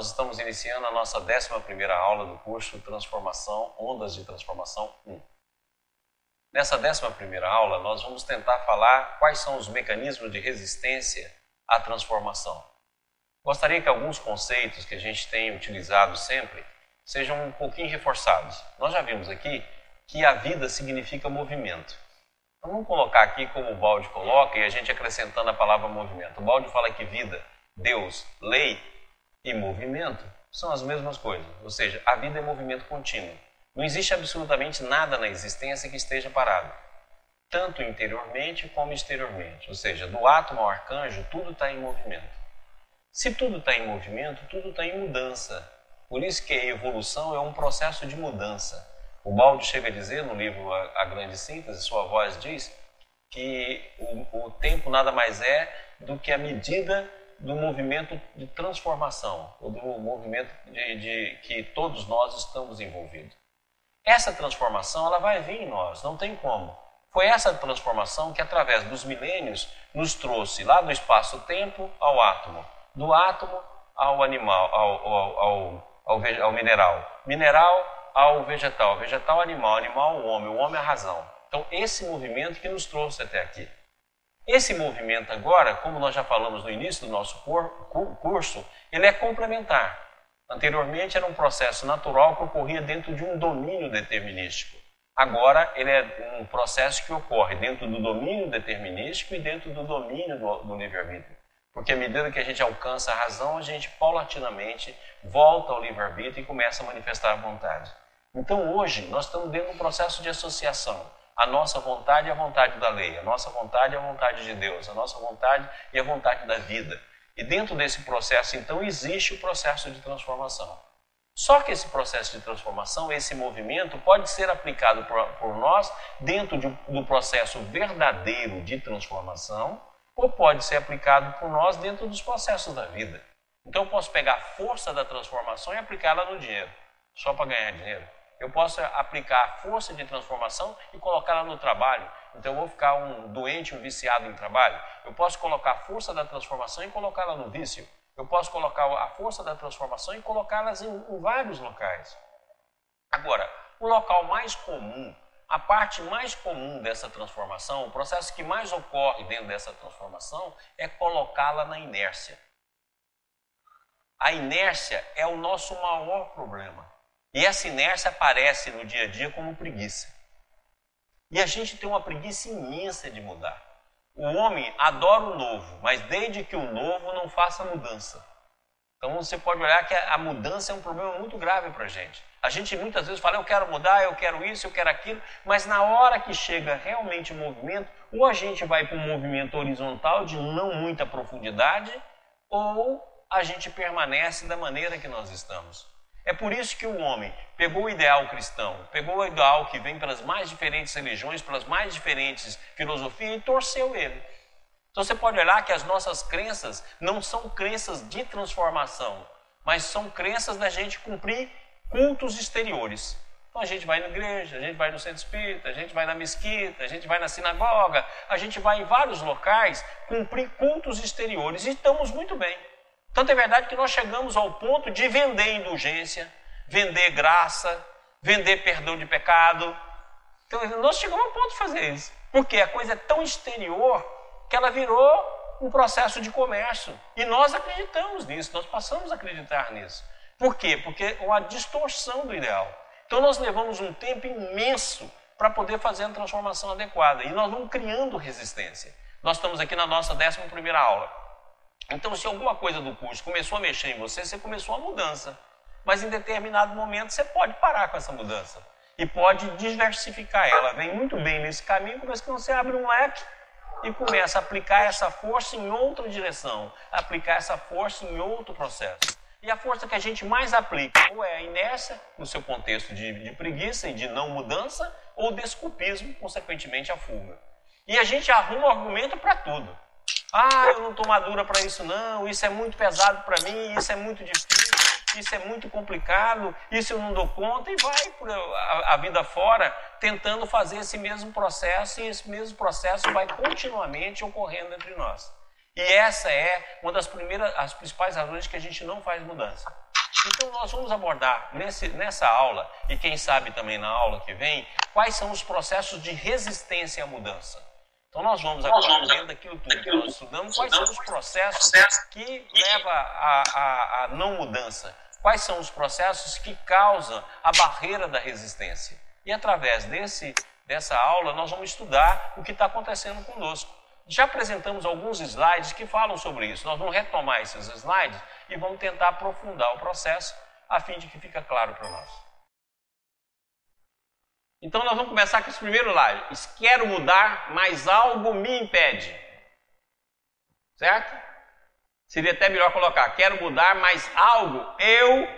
nós estamos iniciando a nossa 11 aula do curso Transformação, Ondas de Transformação 1. Nessa 11 aula, nós vamos tentar falar quais são os mecanismos de resistência à transformação. Gostaria que alguns conceitos que a gente tem utilizado sempre sejam um pouquinho reforçados. Nós já vimos aqui que a vida significa movimento. Então, vamos colocar aqui como o balde coloca e a gente acrescentando a palavra movimento. O balde fala que vida, Deus, lei e movimento são as mesmas coisas. Ou seja, a vida é movimento contínuo. Não existe absolutamente nada na existência que esteja parado, tanto interiormente como exteriormente. Ou seja, do átomo ao arcanjo, tudo está em movimento. Se tudo está em movimento, tudo está em mudança. Por isso que a evolução é um processo de mudança. O Balde chega a dizer no livro A, Grande Síntese, sua voz diz, que o, o tempo nada mais é do que a medida do movimento de transformação, ou do movimento de, de, que todos nós estamos envolvidos. Essa transformação ela vai vir em nós, não tem como. Foi essa transformação que, através dos milênios, nos trouxe lá do espaço-tempo ao átomo, do átomo ao animal, ao, ao, ao, ao, mineral, mineral ao vegetal, vegetal animal, animal homem, o homem à razão. Então, esse movimento que nos trouxe até aqui. Esse movimento agora, como nós já falamos no início do nosso curso, ele é complementar. Anteriormente era um processo natural que ocorria dentro de um domínio determinístico. Agora ele é um processo que ocorre dentro do domínio determinístico e dentro do domínio do, livre-arbítrio. Porque à medida que a gente alcança a razão, a gente paulatinamente volta ao livre-arbítrio e começa a manifestar a vontade. Então hoje nós estamos dentro de um processo de associação. A nossa vontade é a vontade da lei, a nossa vontade é a vontade de Deus, a nossa vontade é a vontade da vida. E dentro desse processo, então, existe o processo de transformação. Só que esse processo de transformação, esse movimento, pode ser aplicado por, por nós dentro de, do processo verdadeiro de transformação, ou pode ser aplicado por nós dentro dos processos da vida. Então, eu posso pegar a força da transformação e aplicá-la no dinheiro, só para ganhar dinheiro. Eu posso aplicar a força de transformação e colocá-la no trabalho. Então eu vou ficar um doente, um viciado em trabalho. Eu posso colocar a força da transformação e colocá-la no vício. Eu posso colocar a força da transformação e colocá-las em, em vários locais. Agora, o local mais comum, a parte mais comum dessa transformação, o processo que mais ocorre dentro dessa transformação é colocá-la na inércia. A inércia é o nosso maior problema. E essa inércia aparece no dia a dia como preguiça. E a gente tem uma preguiça imensa de mudar. O homem adora o novo, mas desde que o novo não faça mudança. Então você pode olhar que a mudança é um problema muito grave para a gente. A gente muitas vezes fala, eu quero mudar, eu quero isso, eu quero aquilo, mas na hora que chega realmente o movimento, ou a gente vai para um movimento horizontal de não muita profundidade, ou a gente permanece da maneira que nós estamos. É por isso que o homem pegou o ideal cristão, pegou o ideal que vem pelas mais diferentes religiões, pelas mais diferentes filosofias e torceu ele. Então você pode olhar que as nossas crenças não são crenças de transformação, mas são crenças da gente cumprir cultos exteriores. Então a gente vai na igreja, a gente vai no centro espírita, a gente vai na mesquita, a gente vai na sinagoga, a gente vai em vários locais cumprir cultos exteriores e estamos muito bem. Tanto é verdade que nós chegamos ao ponto de vender indulgência, vender graça, vender perdão de pecado. Então, nós chegamos ao ponto de fazer isso. Porque a coisa é tão exterior que ela virou um processo de comércio. E nós acreditamos nisso, nós passamos a acreditar nisso. Por quê? Porque é uma distorção do ideal. Então nós levamos um tempo imenso para poder fazer a transformação adequada. E nós vamos criando resistência. Nós estamos aqui na nossa 11 primeira aula. Então, se alguma coisa do curso começou a mexer em você, você começou a mudança. Mas em determinado momento você pode parar com essa mudança e pode diversificar ela. Vem muito bem nesse caminho, mas que você abre um leque e começa a aplicar essa força em outra direção, aplicar essa força em outro processo. E a força que a gente mais aplica ou é a inércia, no seu contexto de, de preguiça e de não mudança, ou desculpismo, consequentemente a fuga. E a gente arruma argumento para tudo. Ah, eu não estou madura para isso não, isso é muito pesado para mim, isso é muito difícil, isso é muito complicado, isso eu não dou conta e vai por a, a vida fora tentando fazer esse mesmo processo e esse mesmo processo vai continuamente ocorrendo entre nós. E essa é uma das primeiras, as principais razões que a gente não faz mudança. Então nós vamos abordar nesse, nessa aula, e quem sabe também na aula que vem, quais são os processos de resistência à mudança. Então nós vamos agora, dentro daquilo tudo que nós estudamos, quais são os processos que levam à não mudança. Quais são os processos que causam a barreira da resistência. E através desse, dessa aula nós vamos estudar o que está acontecendo conosco. Já apresentamos alguns slides que falam sobre isso. Nós vamos retomar esses slides e vamos tentar aprofundar o processo a fim de que fique claro para nós. Então nós vamos começar com esse primeiro slide. Quero mudar, mas algo me impede. Certo? Seria até melhor colocar, quero mudar, mas algo eu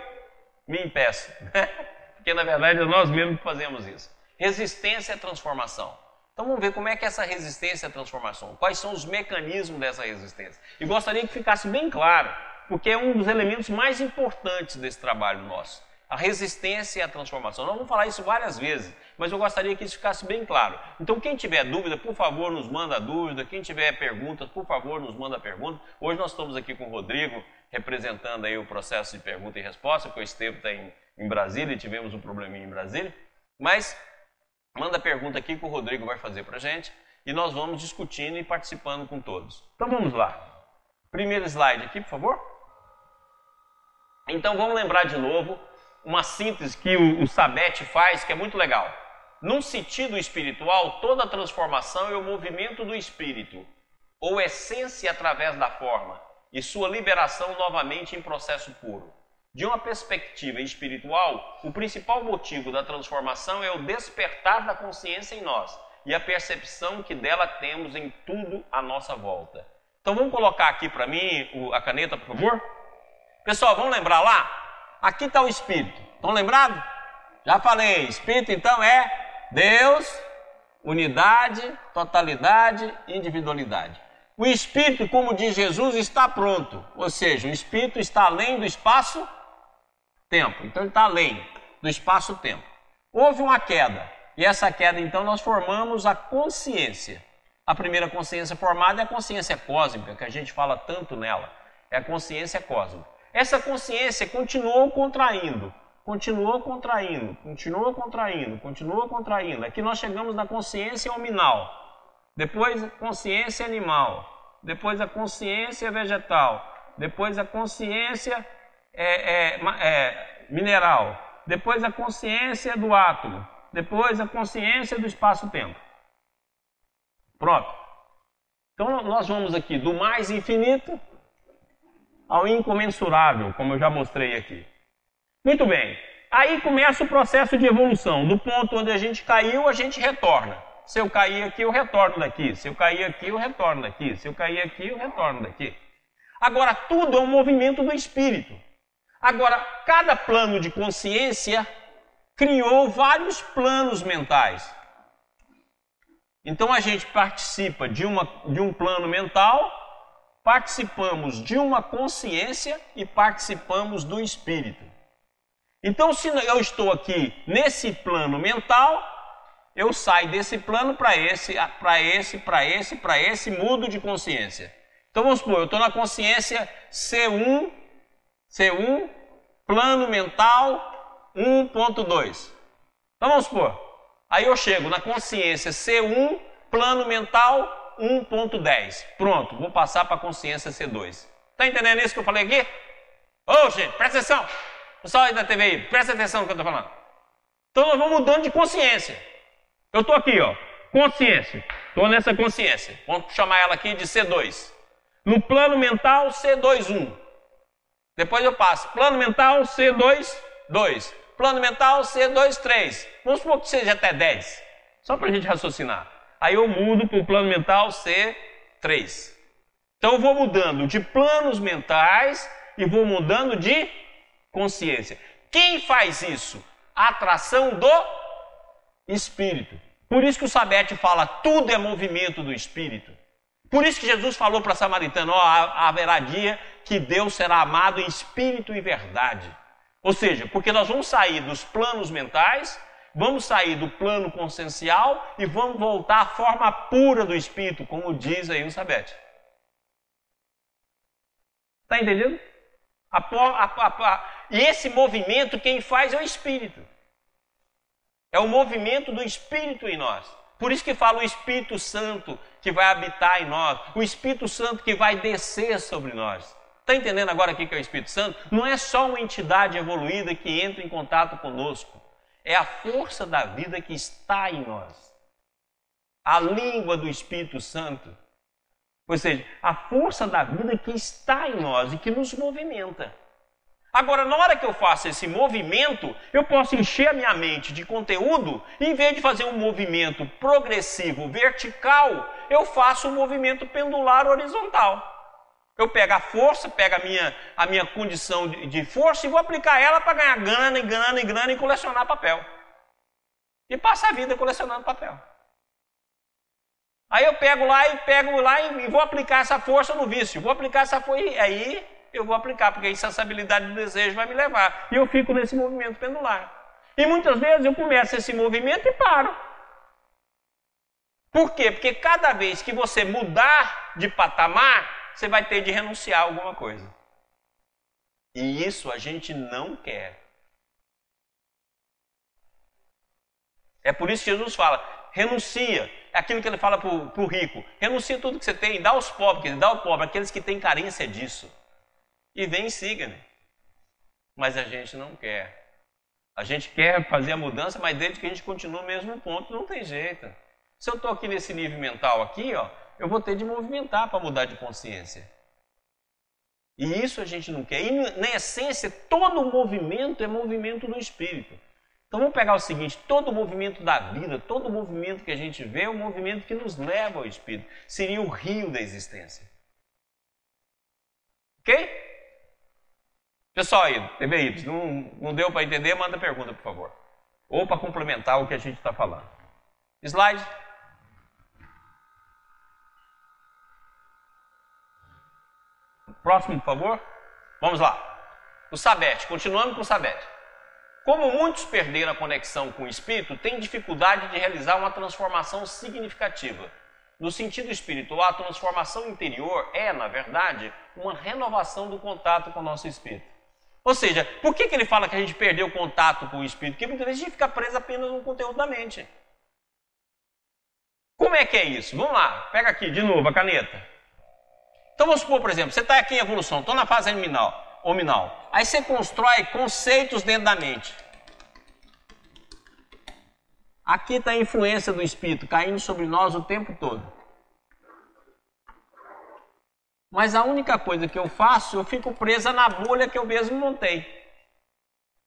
me impeço. Porque na verdade é nós mesmos que fazemos isso. Resistência à transformação. Então vamos ver como é que é essa resistência à transformação, quais são os mecanismos dessa resistência. E gostaria que ficasse bem claro, porque é um dos elementos mais importantes desse trabalho nosso. A resistência à transformação. Nós vamos falar isso várias vezes, mas eu gostaria que isso ficasse bem claro. Então, quem tiver dúvida, por favor, nos manda dúvida. Quem tiver perguntas, por favor, nos manda pergunta. Hoje nós estamos aqui com o Rodrigo, representando aí o processo de pergunta e resposta, porque o Estevam está em, em Brasília e tivemos um probleminha em Brasília. Mas Manda pergunta aqui que o Rodrigo vai fazer para a gente e nós vamos discutindo e participando com todos. Então vamos lá. Primeiro slide aqui, por favor. Então vamos lembrar de novo uma síntese que o, o Sabete faz, que é muito legal. Num sentido espiritual, toda transformação é o movimento do espírito, ou essência através da forma, e sua liberação novamente em processo puro. De uma perspectiva espiritual, o principal motivo da transformação é o despertar da consciência em nós e a percepção que dela temos em tudo à nossa volta. Então vamos colocar aqui para mim a caneta, por favor? Pessoal, vamos lembrar lá? Aqui está o Espírito. Estão lembrados? Já falei, Espírito então é Deus, unidade, totalidade individualidade. O Espírito, como diz Jesus, está pronto, ou seja, o Espírito está além do espaço tempo. Então ele está além do espaço-tempo. Houve uma queda, e essa queda, então, nós formamos a consciência. A primeira consciência formada é a consciência cósmica, que a gente fala tanto nela. É a consciência cósmica. Essa consciência continuou contraindo, continuou contraindo, continuou contraindo, continuou contraindo. Aqui nós chegamos na consciência hominal, depois consciência animal, depois a consciência vegetal, depois a consciência é, é, é, mineral, depois a consciência do átomo, depois a consciência do espaço-tempo. Pronto. Então nós vamos aqui do mais infinito ao incomensurável, como eu já mostrei aqui. Muito bem. Aí começa o processo de evolução. Do ponto onde a gente caiu, a gente retorna. Se eu cair aqui, eu retorno daqui. Se eu cair aqui, eu retorno daqui. Se eu cair aqui, eu retorno daqui. Agora, tudo é um movimento do espírito. Agora, cada plano de consciência criou vários planos mentais. Então a gente participa de, uma, de um plano mental, participamos de uma consciência e participamos do espírito. Então, se eu estou aqui nesse plano mental, eu saio desse plano para esse, para esse, para esse, para esse, mudo de consciência. Então vamos supor, eu estou na consciência C1 C1, plano mental 1.2. Então vamos supor, aí eu chego na consciência C1, plano mental 1.10. Pronto, vou passar para a consciência C2. Está entendendo isso que eu falei aqui? Ô, oh, gente, presta atenção. Pessoal aí da TV aí, presta atenção no que eu estou falando. Então nós vamos mudando de consciência. Eu estou aqui, ó, consciência. Estou nessa consciência. Vamos chamar ela aqui de C2. No plano mental, C21. Depois eu passo plano mental C2, 2. Plano mental C2, 3. Vamos supor que seja até 10. Só para a gente raciocinar. Aí eu mudo para o plano mental C3. Então eu vou mudando de planos mentais e vou mudando de consciência. Quem faz isso? A atração do espírito. Por isso que o Sabete fala, tudo é movimento do espírito. Por isso que Jesus falou para a samaritana: ó, haverá dia que Deus será amado em espírito e verdade. Ou seja, porque nós vamos sair dos planos mentais, vamos sair do plano consciencial e vamos voltar à forma pura do espírito, como diz aí o Sabete. Está entendendo? A, a, a, e esse movimento quem faz é o Espírito. É o movimento do Espírito em nós. Por isso que fala o Espírito Santo que vai habitar em nós, o Espírito Santo que vai descer sobre nós. Está entendendo agora o que é o Espírito Santo? Não é só uma entidade evoluída que entra em contato conosco, é a força da vida que está em nós. A língua do Espírito Santo. Ou seja, a força da vida que está em nós e que nos movimenta. Agora, na hora que eu faço esse movimento, eu posso encher a minha mente de conteúdo, em vez de fazer um movimento progressivo, vertical, eu faço um movimento pendular horizontal. Eu pego a força, pego a minha, a minha condição de, de força e vou aplicar ela para ganhar grana e grana e grana e colecionar papel. E passar a vida colecionando papel. Aí eu pego lá e pego lá e, e vou aplicar essa força no vício. Vou aplicar essa força e aí eu vou aplicar, porque a insaciabilidade do desejo vai me levar. E eu fico nesse movimento pendular. E muitas vezes eu começo esse movimento e paro. Por quê? Porque cada vez que você mudar de patamar, você vai ter de renunciar a alguma coisa. E isso a gente não quer. É por isso que Jesus fala: renuncia. É aquilo que ele fala para o rico: renuncia tudo que você tem, dá aos pobres, dá ao pobre, aqueles que têm carência disso. E vem e siga-me. Mas a gente não quer. A gente quer fazer a mudança, mas desde que a gente continua no mesmo ponto, não tem jeito. Se eu estou aqui nesse nível mental aqui, ó, eu vou ter de movimentar para mudar de consciência. E isso a gente não quer. E na essência, todo movimento é movimento do espírito. Então vamos pegar o seguinte: todo movimento da vida, todo movimento que a gente vê é um movimento que nos leva ao espírito. Seria o rio da existência. Ok? Pessoal aí, TBY, não, não deu para entender? Manda pergunta, por favor. Ou para complementar o que a gente está falando. Slide. Próximo, por favor. Vamos lá. O Sabete, continuando com o Sabete. Como muitos perderam a conexão com o espírito, têm dificuldade de realizar uma transformação significativa. No sentido espiritual, a transformação interior é, na verdade, uma renovação do contato com o nosso espírito. Ou seja, por que, que ele fala que a gente perdeu o contato com o espírito? Porque muitas vezes a gente fica preso apenas no conteúdo da mente. Como é que é isso? Vamos lá, pega aqui de novo a caneta. Então vamos supor, por exemplo, você está aqui em evolução, estou na fase nominal, nominal. Aí você constrói conceitos dentro da mente. Aqui está a influência do Espírito caindo sobre nós o tempo todo. Mas a única coisa que eu faço, eu fico presa na bolha que eu mesmo montei.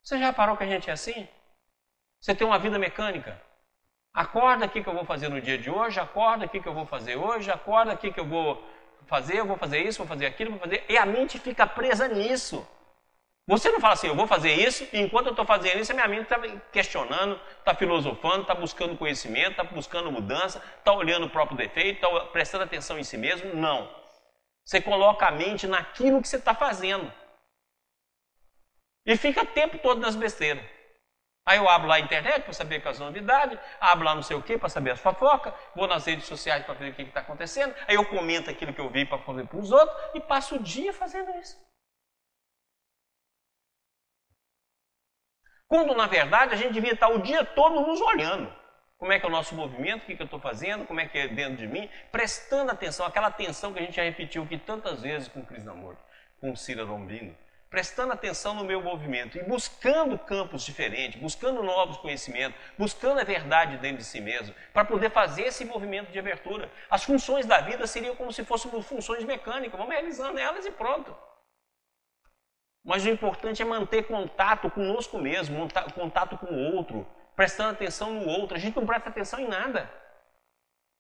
Você já parou que a gente é assim? Você tem uma vida mecânica. Acorda aqui que eu vou fazer no dia de hoje, acorda aqui que eu vou fazer hoje, acorda aqui que eu vou fazer, eu vou fazer isso, vou fazer aquilo, vou fazer. E a mente fica presa nisso. Você não fala assim, eu vou fazer isso, e enquanto eu estou fazendo isso, a minha mente está questionando, está filosofando, está buscando conhecimento, está buscando mudança, está olhando o próprio defeito, está prestando atenção em si mesmo. Não. Você coloca a mente naquilo que você está fazendo. E fica o tempo todo nas besteiras. Aí eu abro lá a internet para saber quais novidades, abro lá não sei o que para saber as fofocas, vou nas redes sociais para ver o que está acontecendo, aí eu comento aquilo que eu vi para fazer para os outros e passo o dia fazendo isso. Quando na verdade a gente devia estar o dia todo nos olhando. Como é que é o nosso movimento, o que, que eu estou fazendo, como é que é dentro de mim, prestando atenção, aquela atenção que a gente já repetiu aqui tantas vezes com o Cris Namor, com o Cira Lombino prestando atenção no meu movimento e buscando campos diferentes, buscando novos conhecimentos, buscando a verdade dentro de si mesmo, para poder fazer esse movimento de abertura. As funções da vida seriam como se fossem funções mecânicas, vamos realizando elas e pronto. Mas o importante é manter contato conosco mesmo, contato com o outro, prestando atenção no outro. A gente não presta atenção em nada.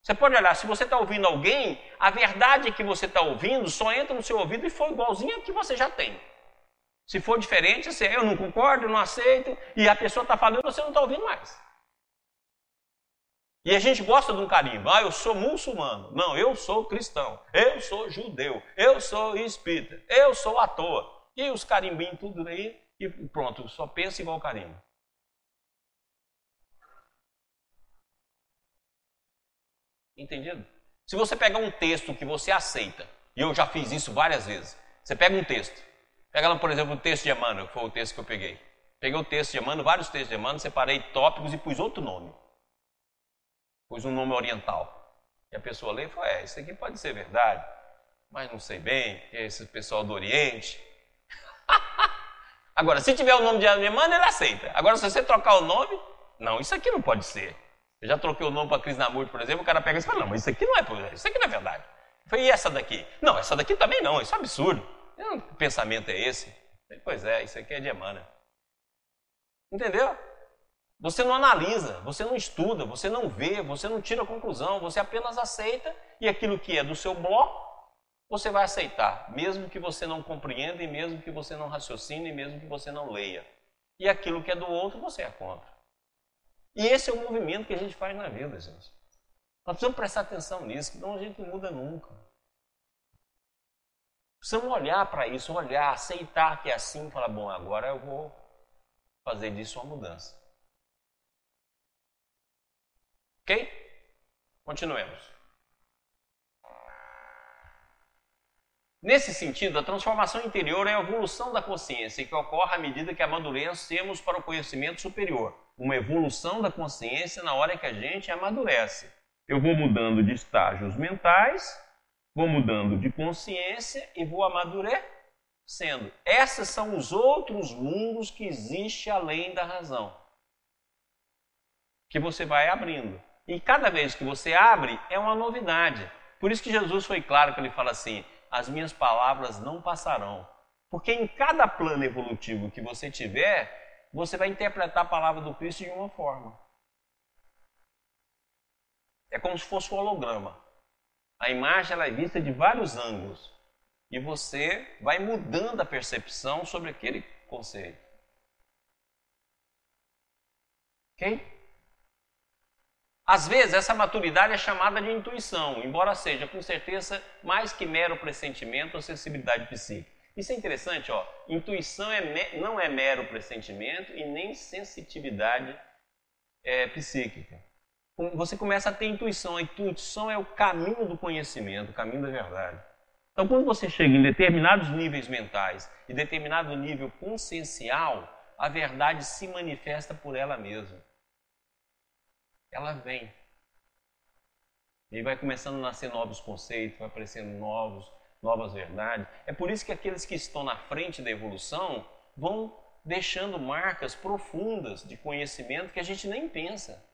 Você pode olhar, se você está ouvindo alguém, a verdade que você está ouvindo só entra no seu ouvido e foi igualzinha que você já tem. Se for diferente, assim, eu não concordo, eu não aceito, e a pessoa está falando, você não está ouvindo mais. E a gente gosta de um carimbo. Ah, eu sou muçulmano. Não, eu sou cristão. Eu sou judeu. Eu sou espírita. Eu sou à toa. E os carimbinhos tudo aí, e pronto, só pensa igual carimbo. Entendido? Se você pegar um texto que você aceita, e eu já fiz isso várias vezes, você pega um texto, Pega lá, por exemplo, o texto de Emmanuel, que foi o texto que eu peguei. Peguei o texto de Emmanuel, vários textos de Emmanuel, separei tópicos e pus outro nome. Pus um nome oriental. E a pessoa lê e falou: É, isso aqui pode ser verdade, mas não sei bem, que é esse pessoal do Oriente. Agora, se tiver o nome de Emmanuel, ele aceita. Agora, se você trocar o nome, não, isso aqui não pode ser. Eu já troquei o nome para Krishnamurti, por exemplo, o cara pega e fala: Não, mas isso aqui não é, isso aqui não é verdade. Falei, e essa daqui? Não, essa daqui também não, isso é um absurdo. Que pensamento é esse? Falei, pois é, isso aqui é de Emmanuel. Entendeu? Você não analisa, você não estuda, você não vê, você não tira conclusão, você apenas aceita e aquilo que é do seu bloco, você vai aceitar, mesmo que você não compreenda e mesmo que você não raciocine e mesmo que você não leia. E aquilo que é do outro, você é contra. E esse é o movimento que a gente faz na vida, gente. Nós precisamos prestar atenção nisso, senão a gente não muda nunca. Precisamos olhar para isso, olhar, aceitar que é assim, falar, bom, agora eu vou fazer disso uma mudança. Ok? Continuemos. Nesse sentido, a transformação interior é a evolução da consciência que ocorre à medida que amadurecemos para o conhecimento superior. Uma evolução da consciência na hora que a gente amadurece. Eu vou mudando de estágios mentais, vou mudando de consciência e vou amadurecendo. Esses são os outros mundos que existem além da razão. Que você vai abrindo. E cada vez que você abre, é uma novidade. Por isso que Jesus foi claro que ele fala assim: as minhas palavras não passarão. Porque em cada plano evolutivo que você tiver, você vai interpretar a palavra do Cristo de uma forma. É como se fosse um holograma. A imagem ela é vista de vários ângulos e você vai mudando a percepção sobre aquele conceito. Ok? Às vezes, essa maturidade é chamada de intuição, embora seja com certeza mais que mero pressentimento ou sensibilidade psíquica. Isso é interessante, ó. Intuição é não é mero pressentimento e nem sensitividade é, psíquica você começa a ter intuição. A intuição é o caminho do conhecimento, o caminho da verdade. Então, quando você chega em determinados níveis mentais e determinado nível consciencial, a verdade se manifesta por ela mesma. Ela vem. E vai começando a nascer novos conceitos, vai aparecendo novos, novas verdades. É por isso que aqueles que estão na frente da evolução vão deixando marcas profundas de conhecimento que a gente nem pensa.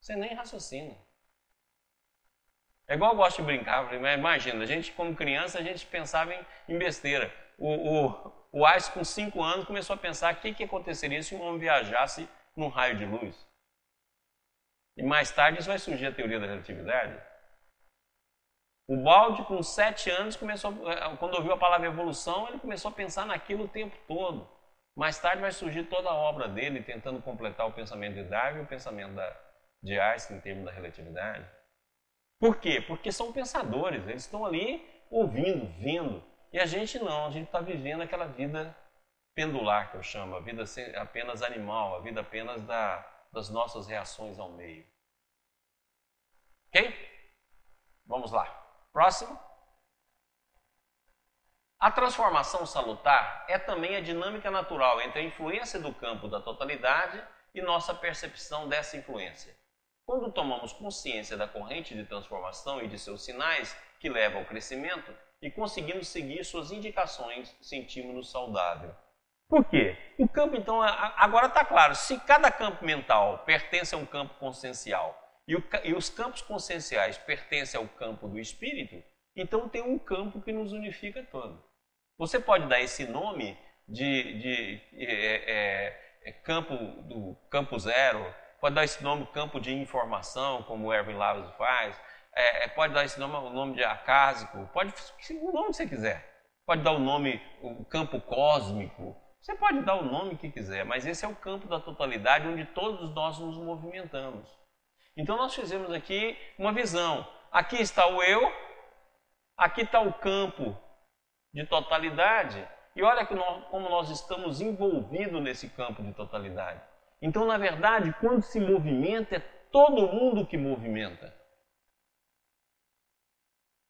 Você nem raciocina. É igual eu gosto de brincar, imagina, a gente como criança, a gente pensava em, em besteira. O, o, o Einstein com 5 anos começou a pensar o que, que aconteceria se um homem viajasse num raio de luz. E mais tarde isso vai surgir a teoria da relatividade. O Balde, com 7 anos, começou, eh, quando ouviu a palavra evolução, ele começou a pensar naquilo o tempo todo. Mais tarde vai surgir toda a obra dele, tentando completar o pensamento de Darwin e o pensamento da, de Einstein em termos da relatividade. Por quê? Porque são pensadores, eles estão ali ouvindo, vendo. E a gente não, a gente está vivendo aquela vida pendular que eu chamo, a vida apenas animal, a vida apenas da, das nossas reações ao meio. Ok? Vamos lá. Próximo. A transformação salutar é também a dinâmica natural entre a influência do campo da totalidade e nossa percepção dessa influência. Quando tomamos consciência da corrente de transformação e de seus sinais que levam ao crescimento e conseguimos seguir suas indicações, sentimos-nos saudável. Por quê? O campo, então, agora está claro: se cada campo mental pertence a um campo consciencial e, o, e os campos conscienciais pertencem ao campo do espírito, então tem um campo que nos unifica todo. Você pode dar esse nome de, de é, é, é, campo do campo zero, pode dar esse nome campo de informação, como o Erwin Laves faz, é, é, pode dar esse nome o nome de acásico, pode o nome que você quiser. Pode dar o nome o campo cósmico. Você pode dar o nome que quiser, mas esse é o campo da totalidade onde todos nós nos movimentamos. Então nós fizemos aqui uma visão. Aqui está o eu, aqui está o campo de totalidade, e olha como nós estamos envolvidos nesse campo de totalidade. Então, na verdade, quando se movimenta, é todo mundo que movimenta.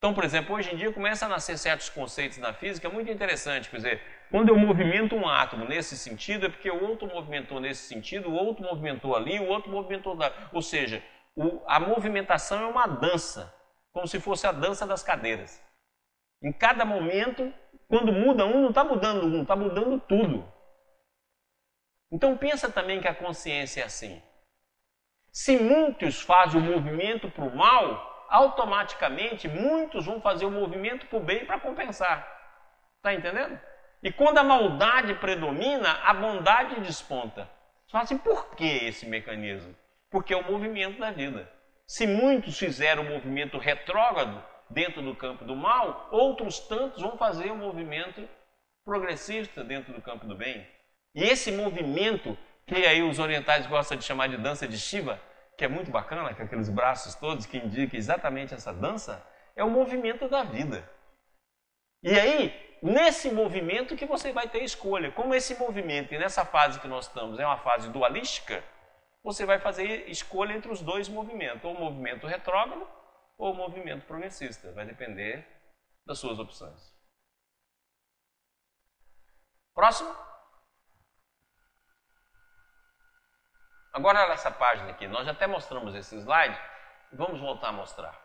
Então, por exemplo, hoje em dia começa a nascer certos conceitos na física muito interessante. Quer dizer, quando eu movimento um átomo nesse sentido, é porque o outro movimentou nesse sentido, o outro movimentou ali, o outro movimentou lá. Ou seja, o, a movimentação é uma dança, como se fosse a dança das cadeiras. Em cada momento, quando muda um, não está mudando um, está mudando tudo. Então pensa também que a consciência é assim. Se muitos fazem o movimento para o mal, automaticamente muitos vão fazer o movimento para o bem para compensar. Está entendendo? E quando a maldade predomina, a bondade desponta. Você fala assim, por que esse mecanismo? Porque é o movimento da vida. Se muitos fizeram o movimento retrógrado dentro do campo do mal, outros tantos vão fazer o movimento progressista dentro do campo do bem. E esse movimento, que aí os orientais gostam de chamar de dança de Shiva, que é muito bacana, com aqueles braços todos que indica exatamente essa dança, é o movimento da vida. E aí, nesse movimento que você vai ter escolha. Como esse movimento e nessa fase que nós estamos é uma fase dualística, você vai fazer escolha entre os dois movimentos, ou o movimento retrógrado ou o movimento progressista. Vai depender das suas opções. Próximo. Agora nessa página aqui, nós já até mostramos esse slide, vamos voltar a mostrar.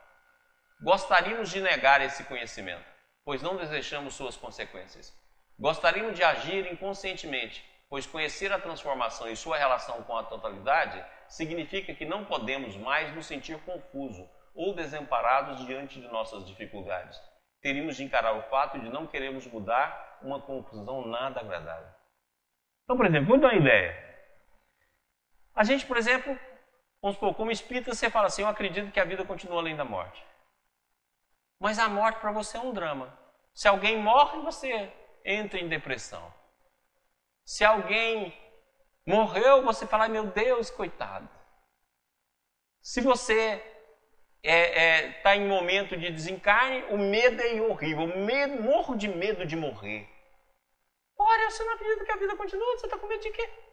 Gostaríamos de negar esse conhecimento, pois não desejamos suas consequências. Gostaríamos de agir inconscientemente, pois conhecer a transformação e sua relação com a totalidade significa que não podemos mais nos sentir confuso ou desamparados diante de nossas dificuldades. Teríamos de encarar o fato de não queremos mudar uma confusão nada agradável. Então, por exemplo, vou dar uma ideia. A gente, por exemplo, vamos supor, como espírita, você fala assim: Eu acredito que a vida continua além da morte. Mas a morte para você é um drama. Se alguém morre, você entra em depressão. Se alguém morreu, você fala: Meu Deus, coitado. Se você está é, é, tá em momento de desencarne, o medo é horrível. Medo, morro de medo de morrer. Ora, você não acredita que a vida continua? Você está com medo de quê?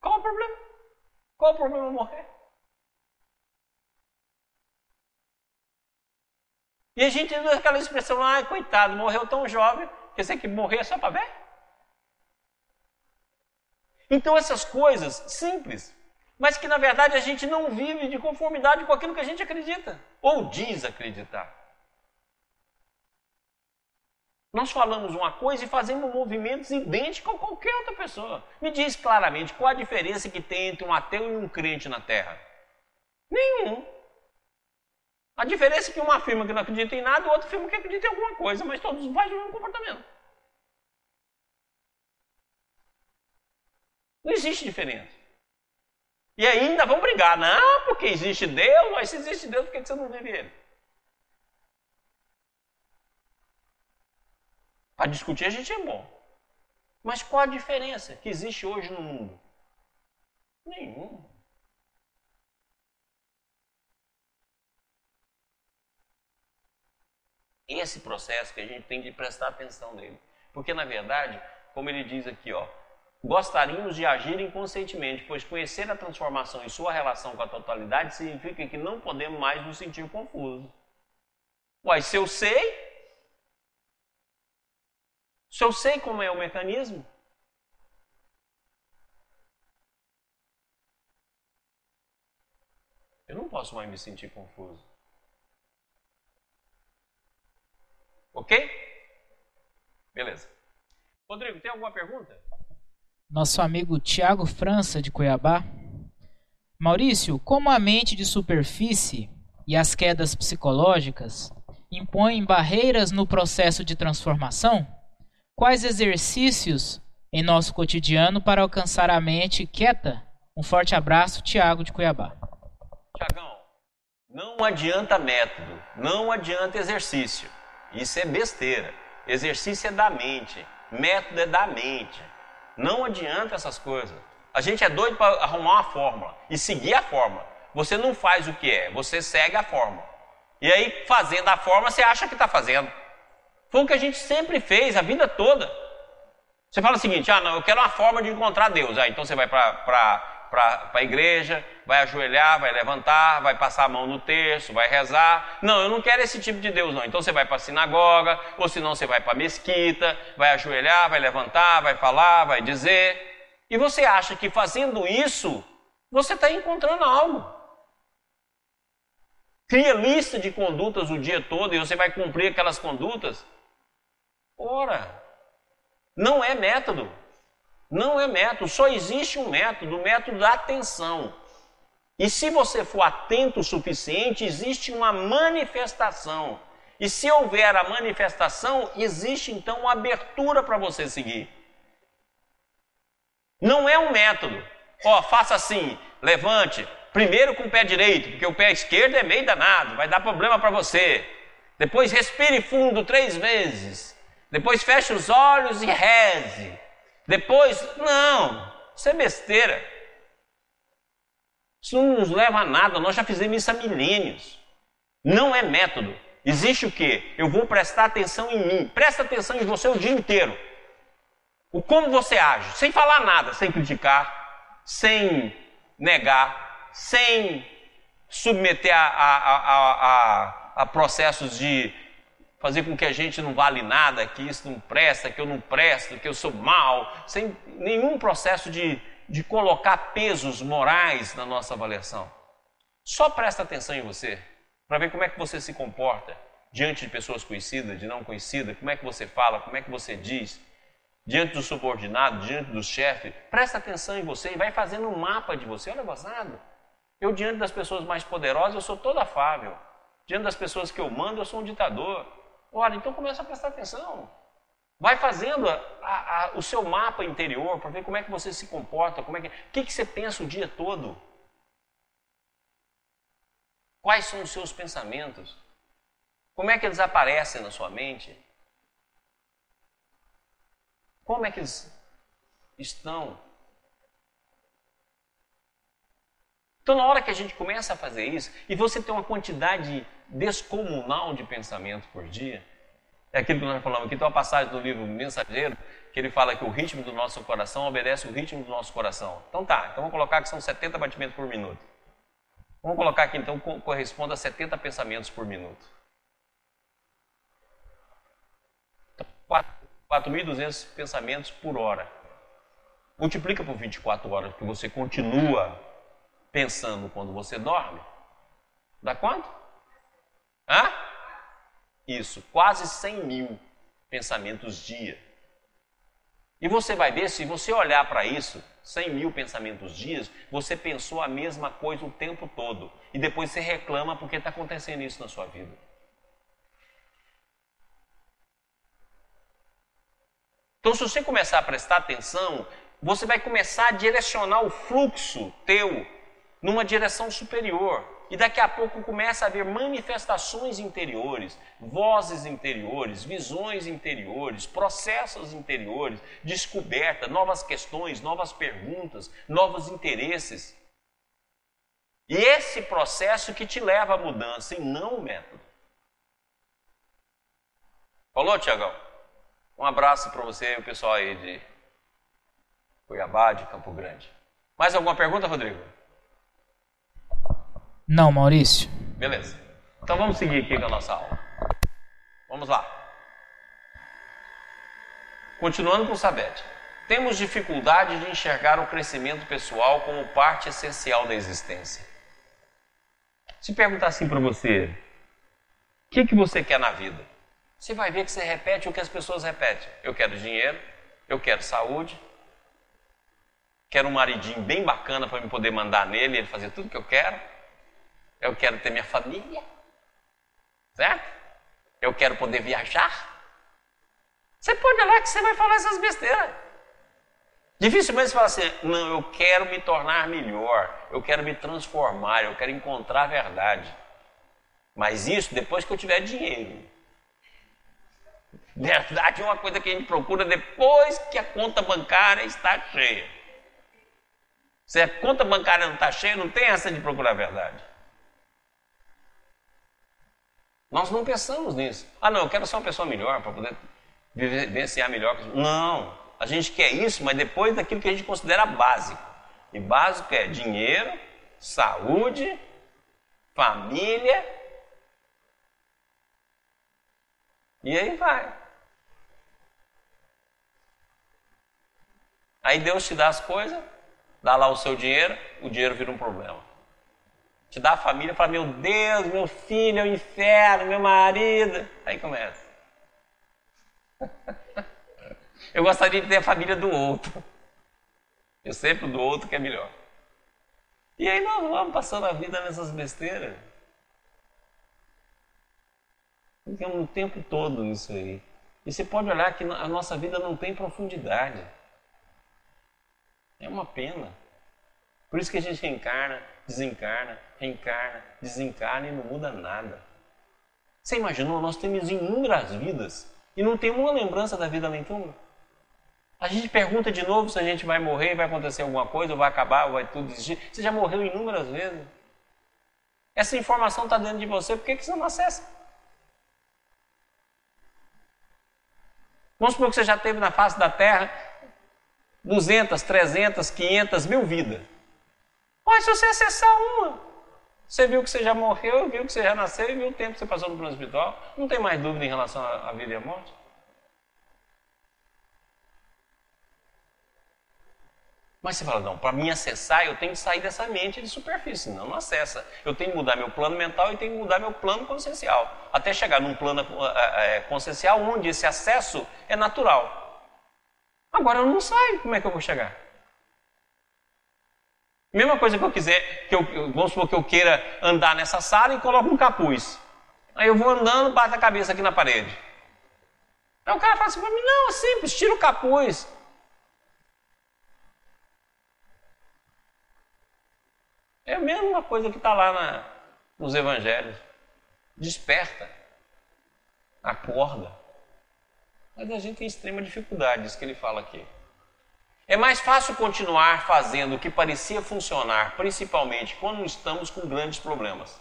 Qual o problema? Qual o problema morrer? E a gente usa aquela expressão, ah, coitado, morreu tão jovem, quer dizer que morrer é só para ver? Então essas coisas simples, mas que na verdade a gente não vive de conformidade com aquilo que a gente acredita, ou diz acreditar. Nós falamos uma coisa e fazemos movimentos idênticos a qualquer outra pessoa. Me diz claramente qual a diferença que tem entre um ateu e um crente na Terra? Nenhum. A diferença é que um afirma que não acredita em nada, o outro afirma que acredita em alguma coisa, mas todos fazem o mesmo comportamento. Não existe diferença. E ainda vão brigar. Não, porque existe Deus, mas se existe Deus, por que você não vive ele? Para discutir a gente é bom. Mas qual a diferença que existe hoje no mundo? Nenhuma. Esse processo que a gente tem de prestar atenção nele. Porque, na verdade, como ele diz aqui, ó, gostaríamos de agir inconscientemente, pois conhecer a transformação em sua relação com a totalidade significa que não podemos mais nos sentir confusos. Uai, se eu sei, se eu sei como é o mecanismo, eu não posso mais me sentir confuso. Ok? Beleza. Rodrigo, tem alguma pergunta? Nosso amigo Tiago França, de Cuiabá. Maurício, como a mente de superfície e as quedas psicológicas impõem barreiras no processo de transformação? Quais exercícios em nosso cotidiano para alcançar a mente quieta? Um forte abraço, Tiago de Cuiabá. Tiagão, não adianta método, não adianta exercício. Isso é besteira. Exercício é da mente, método é da mente. Não adianta essas coisas. A gente é doido para arrumar uma fórmula e seguir a fórmula. Você não faz o que é, você segue a fórmula. E aí, fazendo a fórmula, você acha que está fazendo. Foi o que a gente sempre fez a vida toda. Você fala o seguinte: ah, não, eu quero uma forma de encontrar Deus. Ah, então você vai para a igreja, vai ajoelhar, vai levantar, vai passar a mão no terço, vai rezar. Não, eu não quero esse tipo de Deus, não. Então você vai para a sinagoga, ou senão você vai para a mesquita, vai ajoelhar, vai levantar, vai falar, vai dizer. E você acha que fazendo isso, você está encontrando algo. Cria lista de condutas o dia todo e você vai cumprir aquelas condutas. Ora, não é método. Não é método, só existe um método, o método da atenção. E se você for atento o suficiente, existe uma manifestação. E se houver a manifestação, existe então uma abertura para você seguir. Não é um método. Ó, faça assim, levante, primeiro com o pé direito, porque o pé esquerdo é meio danado, vai dar problema para você. Depois respire fundo três vezes. Depois feche os olhos e reze. Depois, não, isso é besteira. Isso não nos leva a nada, nós já fizemos isso há milênios. Não é método. Existe o que? Eu vou prestar atenção em mim. Presta atenção em você o dia inteiro. O como você age, sem falar nada, sem criticar, sem negar, sem submeter a, a, a, a, processos de fazer com que a gente não vale nada, que isso não presta, que eu não presto, que eu sou mal, sem nenhum processo de, de colocar pesos morais na nossa avaliação. Só presta atenção em você, para ver como é que você se comporta diante de pessoas conhecidas, de não conhecidas, como é que você fala, como é que você diz, diante do subordinado, diante do chefe. Presta atenção em você e vai fazendo um mapa de você. Olha, gozado. Eu, diante das pessoas mais poderosas, eu sou todo afável. Diante das pessoas que eu mando, eu sou um ditador. Ora, então começa a prestar atenção. Vai fazendo a, a, o seu mapa interior para ver como é que você se comporta, como é que, que, que você pensa o dia todo. Quais são os seus pensamentos? Como é que eles aparecem na sua mente? Como é que eles estão? Então, na hora que a gente começa a fazer isso, e você tem uma quantidade descomunal de pensamento por dia. É aquilo que nós falamos aqui, tem uma passagem do livro Mensageiro, que ele fala que o ritmo do nosso coração obedece o ritmo do nosso coração. Então tá, então vamos colocar que são 70 batimentos por minuto. Vamos colocar aqui então corresponde a 70 pensamentos por minuto. 4.200 pensamentos por hora. Multiplica por 24 horas, porque você continua pensando quando você dorme. Dá quanto? Hã? Isso, quase 100 mil pensamentos dia. E você vai ver, se você olhar para isso, 100 mil pensamentos dias, você pensou a mesma coisa o tempo todo. E depois você reclama porque está acontecendo isso na sua vida. Então, se você começar a prestar atenção, você vai começar a direcionar o fluxo teu numa direção superior. E daqui a pouco começa a haver manifestações interiores, vozes interiores, visões interiores, processos interiores, descoberta, novas questões, novas perguntas, novos interesses. E esse processo que te leva à mudança e não o método. Falou, Tiagão? Um abraço para você e o pessoal aí de Cuiabá, de Campo Grande. Mais alguma pergunta, Rodrigo? Não, Maurício. Beleza. Então vamos seguir aqui com a nossa aula. Vamos lá. Continuando com o Sabete. Temos dificuldade de enxergar o crescimento pessoal como parte essencial da existência. Se perguntar assim para você, o que, que você quer na vida? Você vai ver que você repete o que as pessoas repetem. Eu quero dinheiro, eu quero saúde, quero um maridinho bem bacana para me poder mandar nele ele fazer tudo que eu quero. Eu quero ter minha família. Certo? Eu quero poder viajar. Você pode olhar que você vai falar essas besteiras. Dificilmente você fala assim, não, eu quero me tornar melhor, eu quero me transformar, eu quero encontrar a verdade. Mas isso depois que eu tiver dinheiro. Verdade é uma coisa que a gente procura depois que a conta bancária está cheia. Se a conta bancária não está cheia, não tem essa de procurar a verdade. Nós não pensamos nisso. Ah, não, eu quero ser uma pessoa melhor para poder vivenciar melhor. Não, a gente quer isso, mas depois daquilo que a gente considera básico. E básico é dinheiro, saúde, família. E aí vai. Aí Deus te dá as coisas, dá lá o seu dinheiro, o dinheiro vira um problema. Te dá a família, fala, meu Deus, meu filho é o inferno, meu marido. Aí começa. Eu gostaria de ter a família do outro. Eu sempre do outro que é melhor. E aí nós vamos passando a vida nessas besteiras. Ficamos o tempo todo nisso aí. E você pode olhar que a nossa vida não tem profundidade. É uma pena. Por isso que a gente reencarna, desencarna, reencarna, desencarna e não muda nada. Você imaginou? Nós temos inúmeras vidas e não temos uma lembrança da vida além túmulo. A gente pergunta de novo se a gente vai morrer, vai acontecer alguma coisa, vai acabar, vai tudo desistir. Você já morreu inúmeras vezes. Essa informação está dentro de você, por que, que você não acessa? Vamos supor que você já teve na face da Terra 200, 300, 500 mil vidas. Mas se você acessar uma, você viu que você já morreu, viu que você já nasceu e viu o tempo que você passou no plano espiritual, não tem mais dúvida em relação à vida e à morte? Mas você fala, não, para mim acessar, eu tenho que sair dessa mente de superfície, não, não acessa. Eu tenho que mudar meu plano mental e tenho que mudar meu plano consciencial. Até chegar num plano é, consciencial onde esse acesso é natural. Agora eu não saio, como é que eu vou chegar? Mesma coisa que eu quiser, que eu, vamos supor que eu queira andar nessa sala e coloco um capuz. Aí eu vou andando, bato a cabeça aqui na parede. Aí o cara fala assim para mim, não, é simples, tira o capuz. É a mesma coisa que está lá na, nos evangelhos. Desperta. Acorda. Mas a gente tem extrema dificuldade, isso que ele fala aqui. É mais fácil continuar fazendo o que parecia funcionar, principalmente quando estamos com grandes problemas.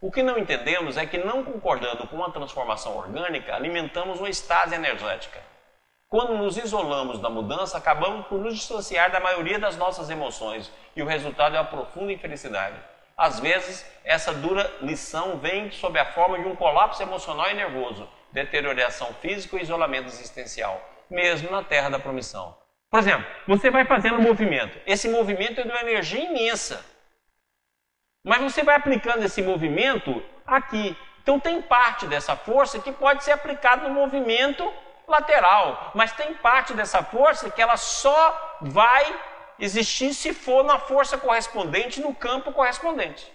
O que não entendemos é que, não concordando com a transformação orgânica, alimentamos uma estase energética. Quando nos isolamos da mudança, acabamos por nos dissociar da maioria das nossas emoções e o resultado é uma profunda infelicidade. Às vezes, essa dura lição vem sob a forma de um colapso emocional e nervoso, deterioração física e isolamento existencial, mesmo na terra da promissão. Por exemplo, você vai fazendo um movimento. Esse movimento é de uma energia imensa. Mas você vai aplicando esse movimento aqui. Então tem parte dessa força que pode ser aplicada no movimento lateral, mas tem parte dessa força que ela só vai existir se for na força correspondente, no campo correspondente.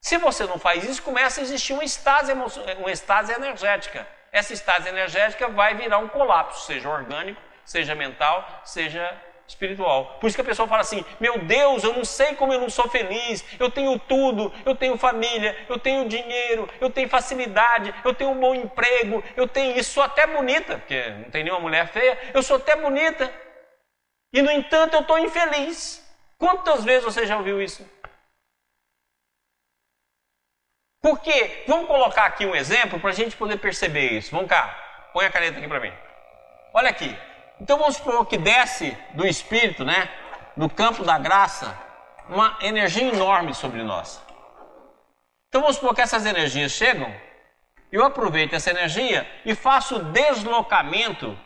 Se você não faz isso, começa a existir uma estase, uma estase energética. Essa estase energética vai virar um colapso, seja orgânico, seja mental, seja espiritual. Por isso que a pessoa fala assim: Meu Deus, eu não sei como eu não sou feliz. Eu tenho tudo, eu tenho família, eu tenho dinheiro, eu tenho facilidade, eu tenho um bom emprego, eu tenho isso, sou até bonita, porque não tem nenhuma mulher feia, eu sou até bonita. E no entanto eu estou infeliz. Quantas vezes você já ouviu isso? Por quê? Vamos colocar aqui um exemplo para a gente poder perceber isso. Vamos cá, põe a caneta aqui para mim. Olha aqui, então vamos supor que desce do Espírito, né, no campo da graça, uma energia enorme sobre nós. Então vamos supor que essas energias chegam, eu aproveito essa energia e faço deslocamento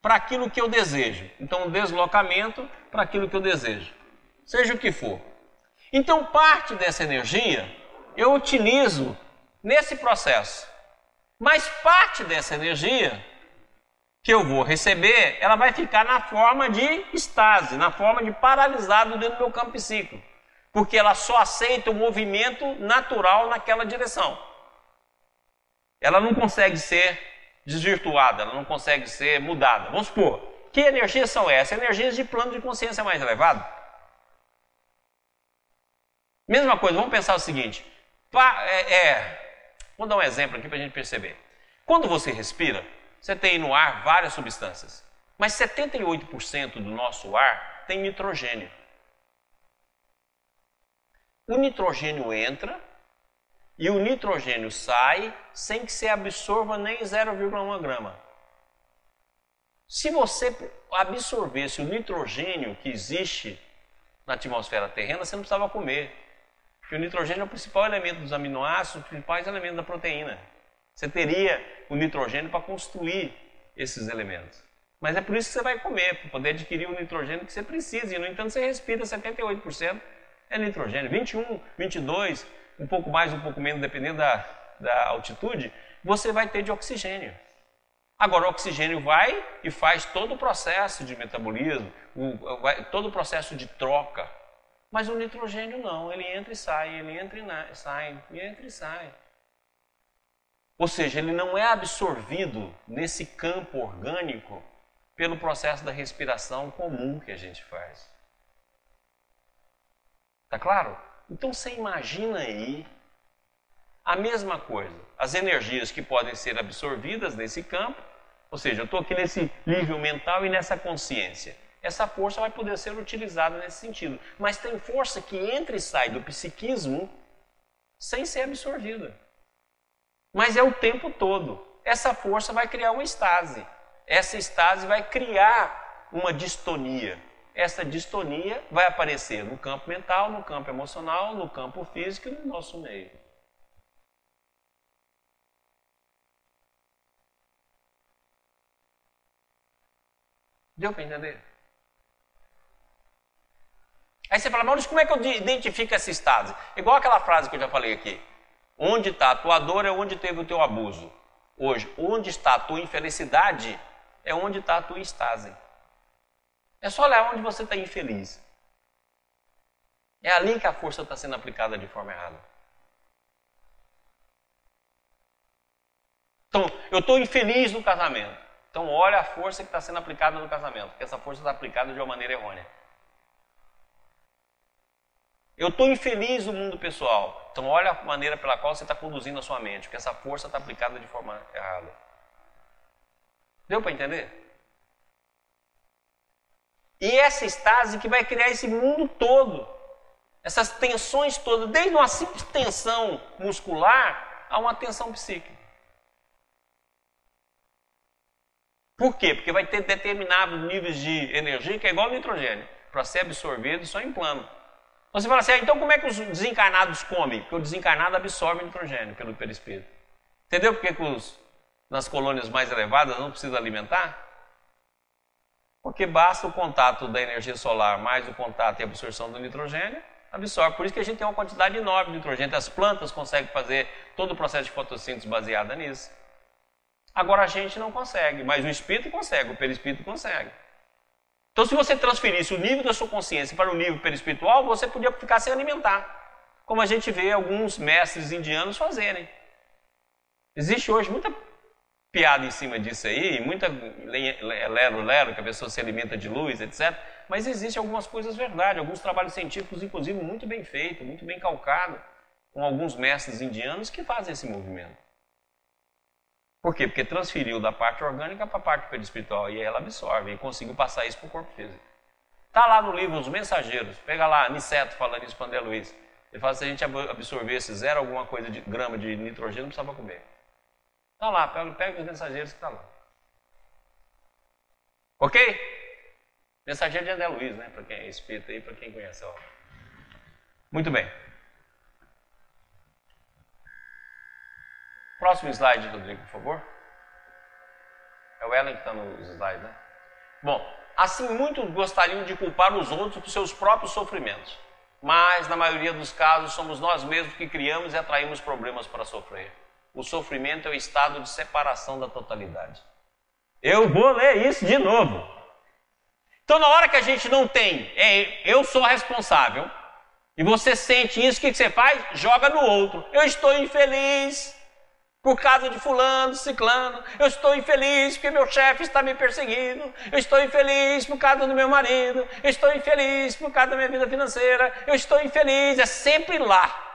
para aquilo que eu desejo. Então, deslocamento para aquilo que eu desejo, seja o que for. Então, parte dessa energia eu utilizo nesse processo, mas parte dessa energia que eu vou receber, ela vai ficar na forma de estase, na forma de paralisado dentro do meu campo psíquico, porque ela só aceita o movimento natural naquela direção. Ela não consegue ser desvirtuada, ela não consegue ser mudada. Vamos supor, que energias são essas? Energias de plano de consciência mais elevado. Mesma coisa, vamos pensar o seguinte: é, é, vou dar um exemplo aqui para a gente perceber. Quando você respira, você tem no ar várias substâncias, mas 78% do nosso ar tem nitrogênio. O nitrogênio entra e o nitrogênio sai sem que se absorva nem 0,1 grama. Se você absorvesse o nitrogênio que existe na atmosfera terrena, você não precisava comer. Porque o nitrogênio é o principal elemento dos aminoácidos, os principais elementos da proteína. Você teria o nitrogênio para construir esses elementos. Mas é por isso que você vai comer, para poder adquirir o nitrogênio que você precisa. E, no entanto, você respira 78% é nitrogênio. 21, 22, um pouco mais, um pouco menos, dependendo da, da altitude, você vai ter de oxigênio. Agora, o oxigênio vai e faz todo o processo de metabolismo, o, todo o processo de troca. Mas o nitrogênio não, ele entra e sai, ele entra e sai, entra e sai. Ou seja, ele não é absorvido nesse campo orgânico pelo processo da respiração comum que a gente faz. Tá claro? Então você imagina aí a mesma coisa, as energias que podem ser absorvidas nesse campo, ou seja, eu estou aqui nesse nível mental e nessa consciência. Essa força vai poder ser utilizada nesse sentido. Mas tem força que entra e sai do psiquismo sem ser absorvida. Mas é o tempo todo. Essa força vai criar uma estase. Essa estase vai criar uma distonia. Essa distonia vai aparecer no campo mental, no campo emocional, no campo físico e no nosso meio. Deu para entender? Aí você fala, Maurício, como é que eu identifico essa estase? Igual aquela frase que eu já falei aqui. Onde está a tua dor é onde teve o teu abuso. Hoje, onde está a tua infelicidade é onde está a tua estase. É só olhar onde você está infeliz. É ali que a força está sendo aplicada de forma errada. Então, eu estou infeliz no casamento. Então, olha a força que está sendo aplicada no casamento, porque essa força está aplicada de uma maneira errônea. Eu estou infeliz no mundo pessoal. Então, olha a maneira pela qual você está conduzindo a sua mente, porque essa força está aplicada de forma errada. Deu para entender? E essa estase que vai criar esse mundo todo, essas tensões todas, desde uma simples tensão muscular a uma tensão psíquica. Por quê? Porque vai ter determinados níveis de energia que é igual ao nitrogênio, para ser absorvido só em plano. Você fala assim, ah, então como é que os desencarnados comem? Porque o desencarnado absorve nitrogênio pelo perispírito. Entendeu por que nas colônias mais elevadas não precisa alimentar? Porque basta o contato da energia solar mais o contato e a absorção do nitrogênio, absorve. Por isso que a gente tem uma quantidade enorme de nitrogênio. As plantas conseguem fazer todo o processo de fotossíntese baseado nisso. Agora a gente não consegue, mas o espírito consegue, o perispírito consegue. Então, se você transferisse o nível da sua consciência para o nível perispiritual, você podia ficar sem alimentar. Como a gente vê alguns mestres indianos fazerem. Existe hoje muita piada em cima disso aí, muita lero-lero, que a pessoa se alimenta de luz, etc. Mas existem algumas coisas verdade, alguns trabalhos científicos, inclusive, muito bem feitos, muito bem calcados, com alguns mestres indianos que fazem esse movimento. Por quê? Porque transferiu da parte orgânica para a parte perispiritual e ela absorve e conseguiu passar isso para o corpo físico. Está lá no livro Os Mensageiros, pega lá, Niceto falando isso para André Luiz. Ele fala se a gente absorvesse zero alguma coisa de grama de nitrogênio, não precisava comer. Está lá, pega, pega os mensageiros que está lá. Ok? Mensageiro de André Luiz, né? Para quem é espírita aí, para quem conhece a obra. Muito bem. Próximo slide, Rodrigo, por favor. É o Ellen que está nos slides, né? Bom, assim muitos gostariam de culpar os outros por seus próprios sofrimentos. Mas, na maioria dos casos, somos nós mesmos que criamos e atraímos problemas para sofrer. O sofrimento é o estado de separação da totalidade. Eu vou ler isso de novo. Então, na hora que a gente não tem, é, eu sou responsável, e você sente isso, o que, você faz? Joga no outro. Eu estou infeliz, por causa de fulano, ciclano. Eu estou infeliz porque meu chefe está me perseguindo. Eu estou infeliz por causa do meu marido. Eu estou infeliz por causa da minha vida financeira. Eu estou infeliz, é sempre lá.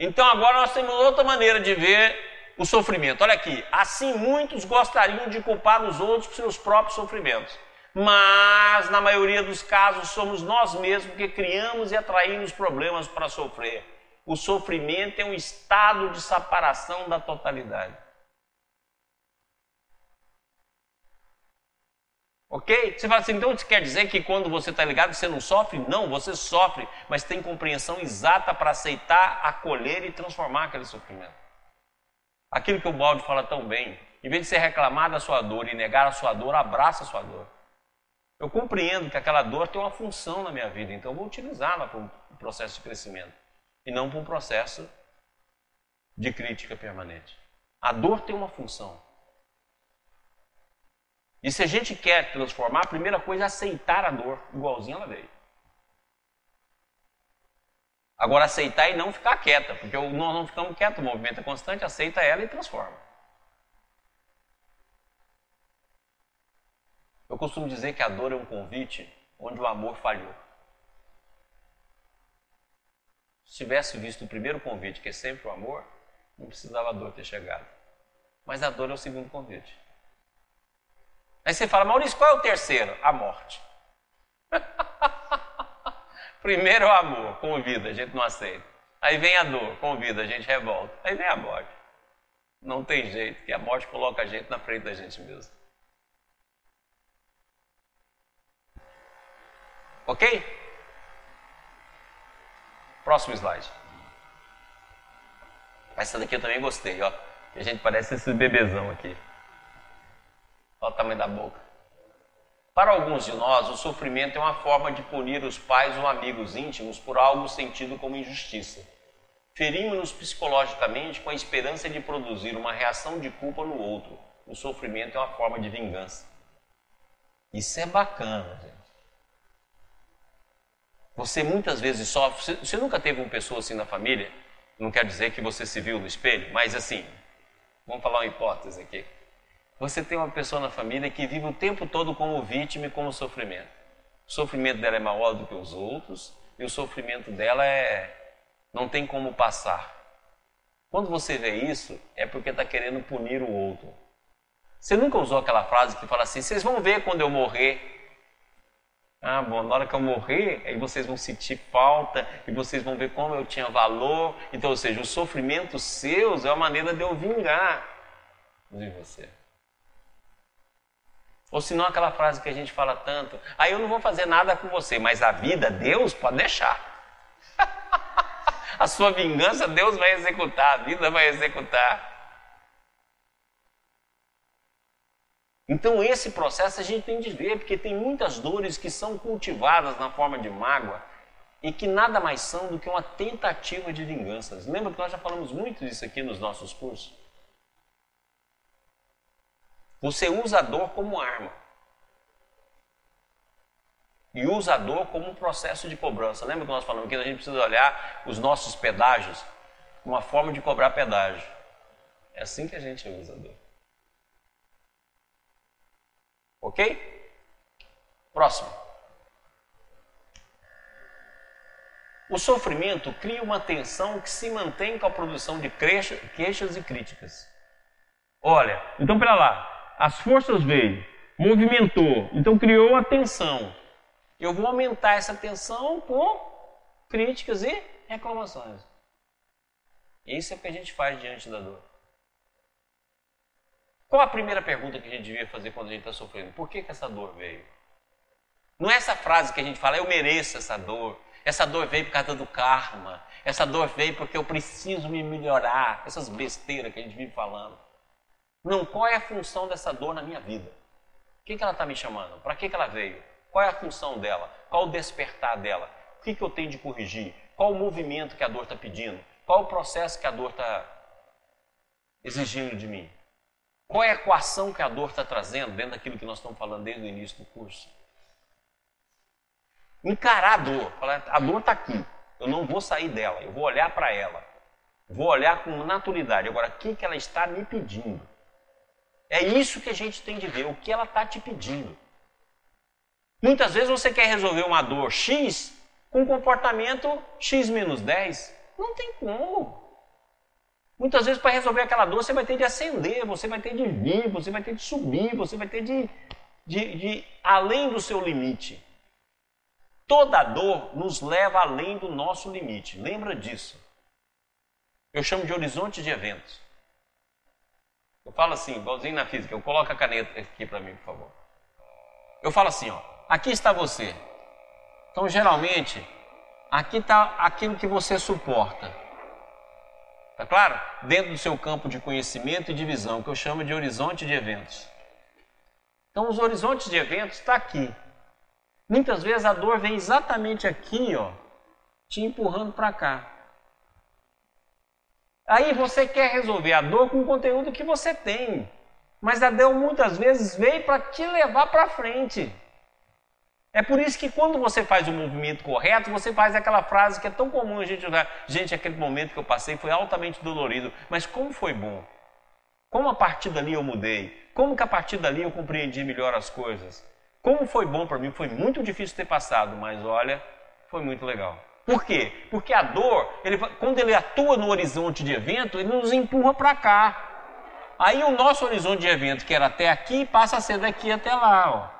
Então agora nós temos outra maneira de ver o sofrimento. Olha aqui, assim muitos gostariam de culpar os outros por seus próprios sofrimentos mas na maioria dos casos somos nós mesmos que criamos e atraímos problemas para sofrer. O sofrimento é um estado de separação da totalidade. Ok? Você fala assim, então isso quer dizer que quando você está ligado você não sofre? Não, você sofre, mas tem compreensão exata para aceitar, acolher e transformar aquele sofrimento. Aquilo que o Balde fala tão bem, em vez de você reclamar da sua dor e negar a sua dor, abraça a sua dor. Eu compreendo que aquela dor tem uma função na minha vida, então eu vou utilizá-la para um processo de crescimento e não para um processo de crítica permanente. A dor tem uma função. E se a gente quer transformar, a primeira coisa é aceitar a dor, igualzinho ela veio. Agora, aceitar e não ficar quieta, porque nós não ficamos quietos, o movimento é constante, aceita ela e transforma. Eu costumo dizer que a dor é um convite onde o amor falhou. Se tivesse visto o primeiro convite, que é sempre o amor, não precisava a dor ter chegado. Mas a dor é o segundo convite. Aí você fala, Maurício, qual é o terceiro? A morte. Primeiro o amor, convida, a gente não aceita. Aí vem a dor, convida, a gente revolta. Aí vem a morte. Não tem jeito, que a morte coloca a gente na frente da gente mesmo. Ok? Próximo slide. Essa daqui eu também gostei, ó. A gente parece esse bebezão aqui. Olha o tamanho da boca. Para alguns de nós, o sofrimento é uma forma de punir os pais ou amigos íntimos por algo sentido como injustiça. Ferimos-nos psicologicamente com a esperança de produzir uma reação de culpa no outro. O sofrimento é uma forma de vingança. Isso é bacana, gente. Você muitas vezes sofre. Você nunca teve uma pessoa assim na família? Não quer dizer que você se viu no espelho, mas assim, vamos falar uma hipótese aqui. Você tem uma pessoa na família que vive o tempo todo como vítima e como sofrimento. O sofrimento dela é maior do que os outros e o sofrimento dela é não tem como passar. Quando você vê isso, é porque está querendo punir o outro. Você nunca usou aquela frase que fala assim: vocês vão ver quando eu morrer. Ah, bom, na hora que eu morrer, aí vocês vão sentir falta e vocês vão ver como eu tinha valor. Então, ou seja, os sofrimentos seus é uma maneira de eu vingar de você. Ou se não aquela frase que a gente fala tanto, aí ah, eu não vou fazer nada com você, mas a vida, Deus pode deixar. a sua vingança, Deus vai executar, a vida vai executar. Então esse processo a gente tem de ver, porque tem muitas dores que são cultivadas na forma de mágoa e que nada mais são do que uma tentativa de vinganças. Lembra que nós já falamos muito disso aqui nos nossos cursos? Você usa a dor como arma. E usa a dor como um processo de cobrança. Lembra que nós falamos que a gente precisa olhar os nossos pedágios como uma forma de cobrar pedágio. É assim que a gente usa a dor. Ok? Próximo. O sofrimento cria uma tensão que se mantém com a produção de queixas e críticas. Olha, então para lá, as forças veio, movimentou, então criou a tensão. Eu vou aumentar essa tensão com críticas e reclamações. Isso é o que a gente faz diante da dor. Qual a primeira pergunta que a gente devia fazer quando a gente está sofrendo? Por que, que essa dor veio? Não é essa frase que a gente fala, eu mereço essa dor. Essa dor veio por causa do karma. Essa dor veio porque eu preciso me melhorar. Essas besteiras que a gente vive falando. Não, qual é a função dessa dor na minha vida? O que, que ela está me chamando? Para que, que ela veio? Qual é a função dela? Qual o despertar dela? O que, que eu tenho de corrigir? Qual o movimento que a dor está pedindo? Qual o processo que a dor está exigindo de mim? Qual é a equação que a dor está trazendo dentro daquilo que nós estamos falando desde o início do curso? Encarar a dor. A dor está aqui. Eu não vou sair dela. Eu vou olhar para ela. Vou olhar com naturalidade. Agora, o que, que ela está me pedindo? É isso que a gente tem de ver, o que ela está te pedindo. Muitas vezes você quer resolver uma dor X com comportamento X menos 10. Não tem como. Muitas vezes, para resolver aquela dor, você vai ter de ascender, você vai ter de vir, você vai ter de subir, você vai ter de, de, de além do seu limite. Toda dor nos leva além do nosso limite. Lembra disso. Eu chamo de horizonte de eventos. Eu falo assim, igualzinho na física, eu coloco a caneta aqui para mim, por favor. eu falo assim, ó, aqui está você. Então, geralmente, aqui está aquilo que você suporta. Tá claro? Dentro do seu campo de conhecimento e de visão, que eu chamo de horizonte de eventos. Então, os horizontes de eventos está aqui. Muitas vezes a dor vem exatamente aqui, ó, te empurrando para cá. Aí você quer resolver a dor com o conteúdo que você tem. Mas a dor muitas vezes veio para te levar para frente. É por isso que quando você faz o movimento correto, você faz aquela frase que é tão comum a gente usar. Gente, aquele momento que eu passei foi altamente dolorido, mas como foi bom? Como a partir dali eu mudei? Como que a partir dali eu compreendi melhor as coisas? Como foi bom para mim? Foi muito difícil ter passado, mas olha, foi muito legal. Por quê? Porque a dor, ele, quando ele atua no horizonte de evento, ele nos empurra para cá. Aí o nosso horizonte de evento, que era até aqui, passa a ser daqui até lá. Ó.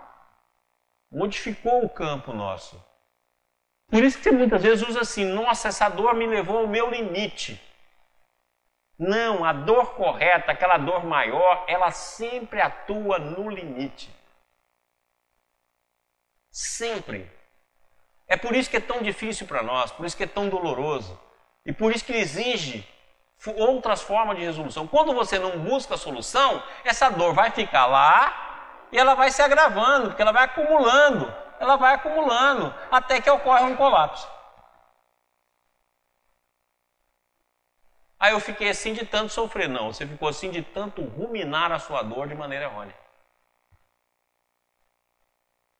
Modificou o campo nosso. Por isso que você muitas vezes usa assim: nossa, essa dor me levou ao meu limite. Não, a dor correta, aquela dor maior, ela sempre atua no limite. Sempre. É por isso que é tão difícil para nós, por isso que é tão doloroso. E por isso que exige outras formas de resolução. Quando você não busca a solução, essa dor vai ficar lá e ela vai se agravando, porque ela vai acumulando, ela vai acumulando, até que ocorre um colapso. Aí eu fiquei assim de tanto sofrer. Não, você ficou assim de tanto ruminar a sua dor de maneira errônea.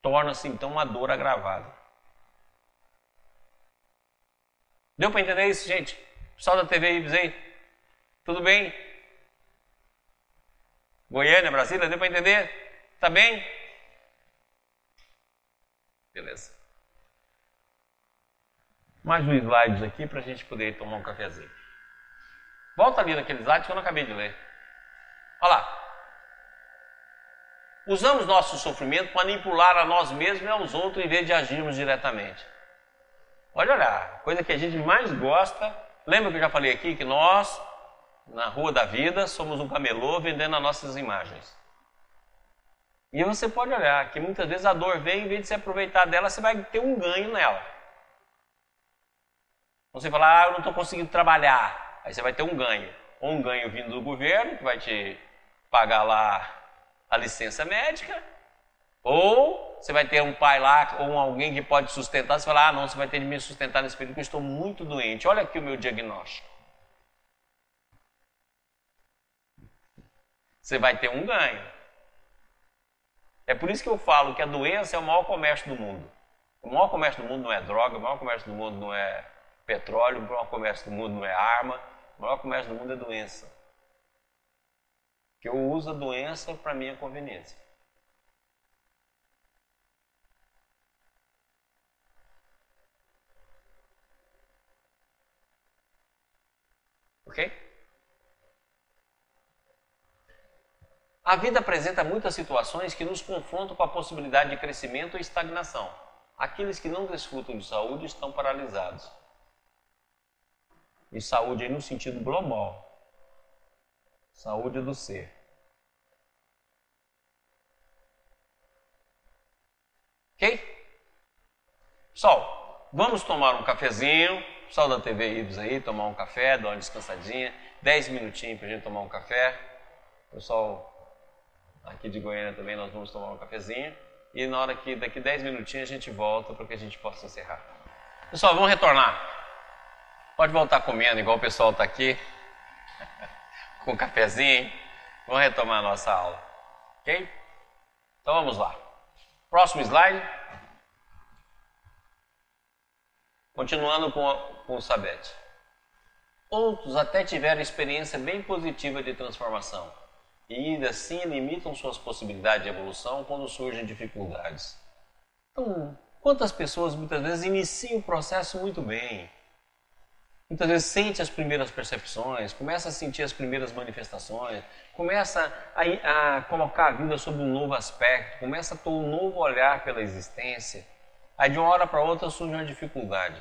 Torna-se então uma dor agravada. Deu para entender isso, gente? Pessoal da TV Ibis aí? Tudo bem? Goiânia, Brasília, deu para entender? Tá bem? Beleza. Mais um slide aqui para a gente poder tomar um cafezinho. Volta ali naquele slide que eu não acabei de ler. Olha lá. Usamos nosso sofrimento para manipular a nós mesmos e aos outros em vez de agirmos diretamente. Olha lá, coisa que a gente mais gosta. Lembra que eu já falei aqui que nós, na rua da vida, somos um camelô vendendo as nossas imagens. E você pode olhar que muitas vezes a dor vem, em vez de se aproveitar dela, você vai ter um ganho nela. Você fala, ah, eu não estou conseguindo trabalhar. Aí você vai ter um ganho. Ou um ganho vindo do governo, que vai te pagar lá a licença médica, ou você vai ter um pai lá, ou alguém que pode sustentar, você fala, ah, não, você vai ter de me sustentar nesse período, porque eu estou muito doente. Olha aqui o meu diagnóstico. Você vai ter um ganho. É por isso que eu falo que a doença é o maior comércio do mundo. O maior comércio do mundo não é droga, o maior comércio do mundo não é petróleo, o maior comércio do mundo não é arma, o maior comércio do mundo é doença. Que eu uso a doença para minha conveniência. Ok? A vida apresenta muitas situações que nos confrontam com a possibilidade de crescimento ou estagnação. Aqueles que não desfrutam de saúde estão paralisados. E saúde aí no sentido global. Saúde do ser. Ok? Pessoal, vamos tomar um cafezinho pessoal da TV Ibis aí, tomar um café, dar uma descansadinha, 10 minutinhos para a gente tomar um café. Pessoal aqui de Goiânia também nós vamos tomar um cafezinho. E na hora que daqui 10 minutinhos a gente volta para que a gente possa encerrar. Pessoal, vamos retornar. Pode voltar comendo, igual o pessoal está aqui, com um cafezinho. Vamos retomar a nossa aula. Ok? Então vamos lá. Próximo slide. Continuando com, com o Sabete. Outros até tiveram experiência bem positiva de transformação e ainda assim limitam suas possibilidades de evolução quando surgem dificuldades. Então, quantas pessoas muitas vezes iniciam o processo muito bem, muitas vezes sente as primeiras percepções, começa a sentir as primeiras manifestações, começa a, a colocar a vida sob um novo aspecto, começa a ter um novo olhar pela existência Aí de uma hora para outra surge uma dificuldade.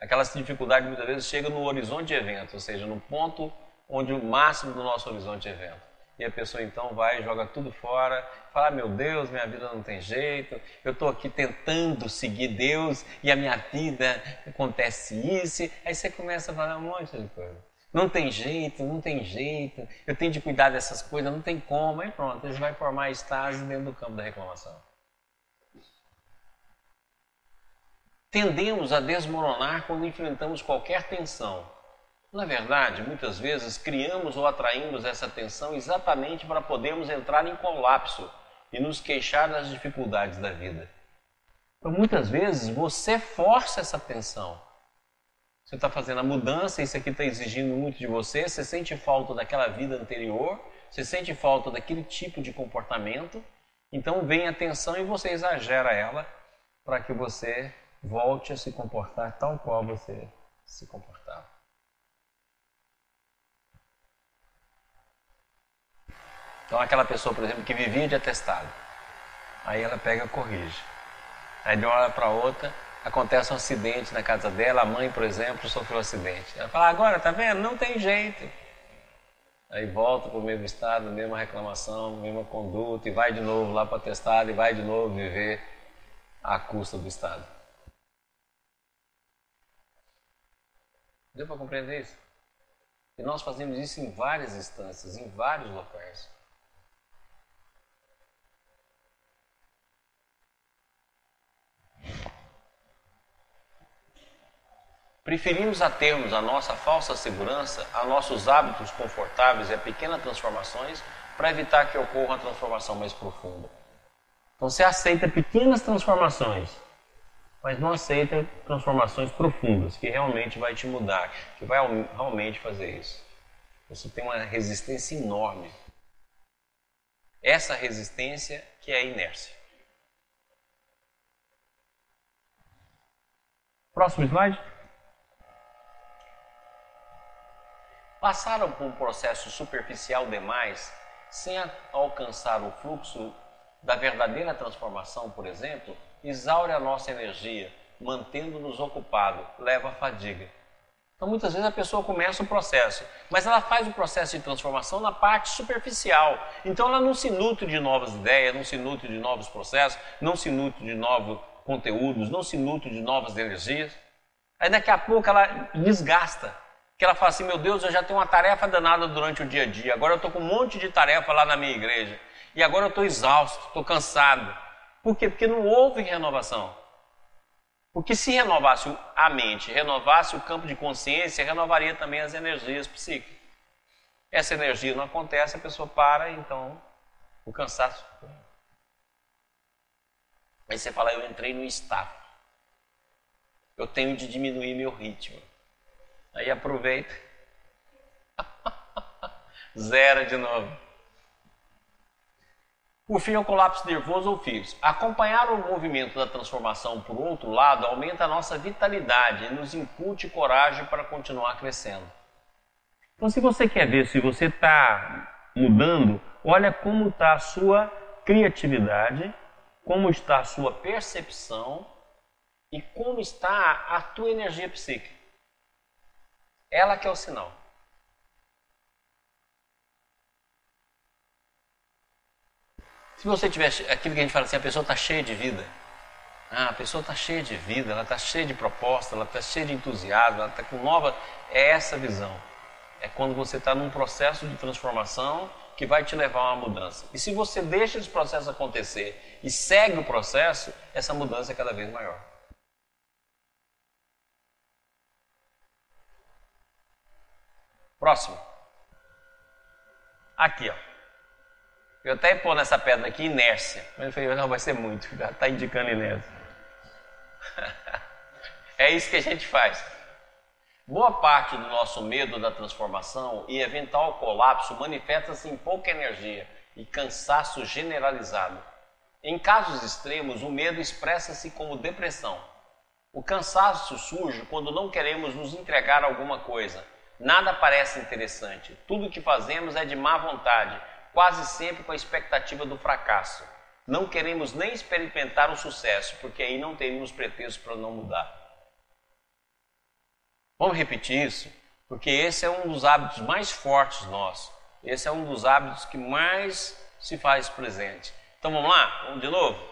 Aquela dificuldade muitas vezes chega no horizonte de evento, ou seja, no ponto onde o máximo do nosso horizonte de evento. E a pessoa então vai joga tudo fora, fala: Meu Deus, minha vida não tem jeito, eu estou aqui tentando seguir Deus e a minha vida acontece isso. Aí você começa a falar um monte de coisa. Não tem jeito, não tem jeito, eu tenho de cuidar dessas coisas, não tem como. Aí pronto, eles vai formar estágio dentro do campo da reclamação. Tendemos a desmoronar quando enfrentamos qualquer tensão na verdade, muitas vezes criamos ou atraímos essa tensão exatamente para podermos entrar em colapso e nos queixar das dificuldades da vida. Então, muitas vezes você força essa tensão. Você está fazendo a mudança, isso aqui está exigindo muito de você, você sente falta daquela vida anterior, você sente falta daquele tipo de comportamento, então vem a tensão e você exagera ela para que você volte a se comportar tal qual você se comportava. Então, aquela pessoa, por exemplo, que vivia de atestado, aí ela pega e corrige. Aí, de uma hora para outra, acontece um acidente na casa dela, a mãe, por exemplo, sofreu um acidente. Ela fala: agora, tá vendo? Não tem jeito. Aí volta para o mesmo estado, mesma reclamação, mesma conduta, e vai de novo lá para o atestado, e vai de novo viver à custa do Estado. Deu para compreender isso? E nós fazemos isso em várias instâncias, em vários locais. Preferimos atermos a nossa falsa segurança, a nossos hábitos confortáveis e a pequenas transformações para evitar que ocorra uma transformação mais profunda. Então você aceita pequenas transformações, mas não aceita transformações profundas, que realmente vai te mudar, que vai realmente fazer isso. Você tem uma resistência enorme. Essa resistência que é a inércia. Próximo slide. passaram por um processo superficial demais, sem alcançar o fluxo da verdadeira transformação, por exemplo, exaure a nossa energia, mantendo-nos ocupados, leva à fadiga. Então, muitas vezes a pessoa começa o processo, mas ela faz o processo de transformação na parte superficial. Então, ela não se nutre de novas ideias, não se nutre de novos processos, não se nutre de novos conteúdos, não se nutre de novas energias. Aí, daqui a pouco, ela desgasta que ela fala assim: meu Deus, eu já tenho uma tarefa danada durante o dia a dia, agora eu estou com um monte de tarefa lá na minha igreja, e agora eu estou exausto, estou cansado. Por quê? Porque não houve renovação. Porque se renovasse a mente, renovasse o campo de consciência, renovaria também as energias psíquicas. Essa energia não acontece, a pessoa para, então o cansaço. Aí você fala, eu entrei no estado. Eu tenho de diminuir meu ritmo. Aí aproveita. Zera de novo. Por fim, é o colapso nervoso ou fixo. Acompanhar o movimento da transformação por outro lado aumenta a nossa vitalidade e nos incute coragem para continuar crescendo. Então, se você quer ver se você está mudando, olha como está a sua criatividade, como está a sua percepção e como está a tua energia psíquica. Ela que é o sinal. Se você tiver aquilo que a gente fala assim, a pessoa está cheia de vida. Ah, a pessoa está cheia de vida, ela está cheia de proposta, ela está cheia de entusiasmo, ela está com nova. É essa visão. É quando você está num processo de transformação que vai te levar a uma mudança. E se você deixa esse processo acontecer e segue o processo, essa mudança é cada vez maior. Próximo. Aqui, ó. Eu até pôr nessa pedra aqui inércia. Mas eu falei, não, vai ser muito, já está indicando inércia. é isso que a gente faz. Boa parte do nosso medo da transformação e eventual colapso manifesta-se em pouca energia e cansaço generalizado. Em casos extremos, o medo expressa-se como depressão. O cansaço surge quando não queremos nos entregar a alguma coisa Nada parece interessante. Tudo o que fazemos é de má vontade, quase sempre com a expectativa do fracasso. Não queremos nem experimentar o sucesso, porque aí não teríamos pretexto para não mudar. Vamos repetir isso? Porque esse é um dos hábitos mais fortes nossos. Esse é um dos hábitos que mais se faz presente. Então vamos lá? Vamos de novo?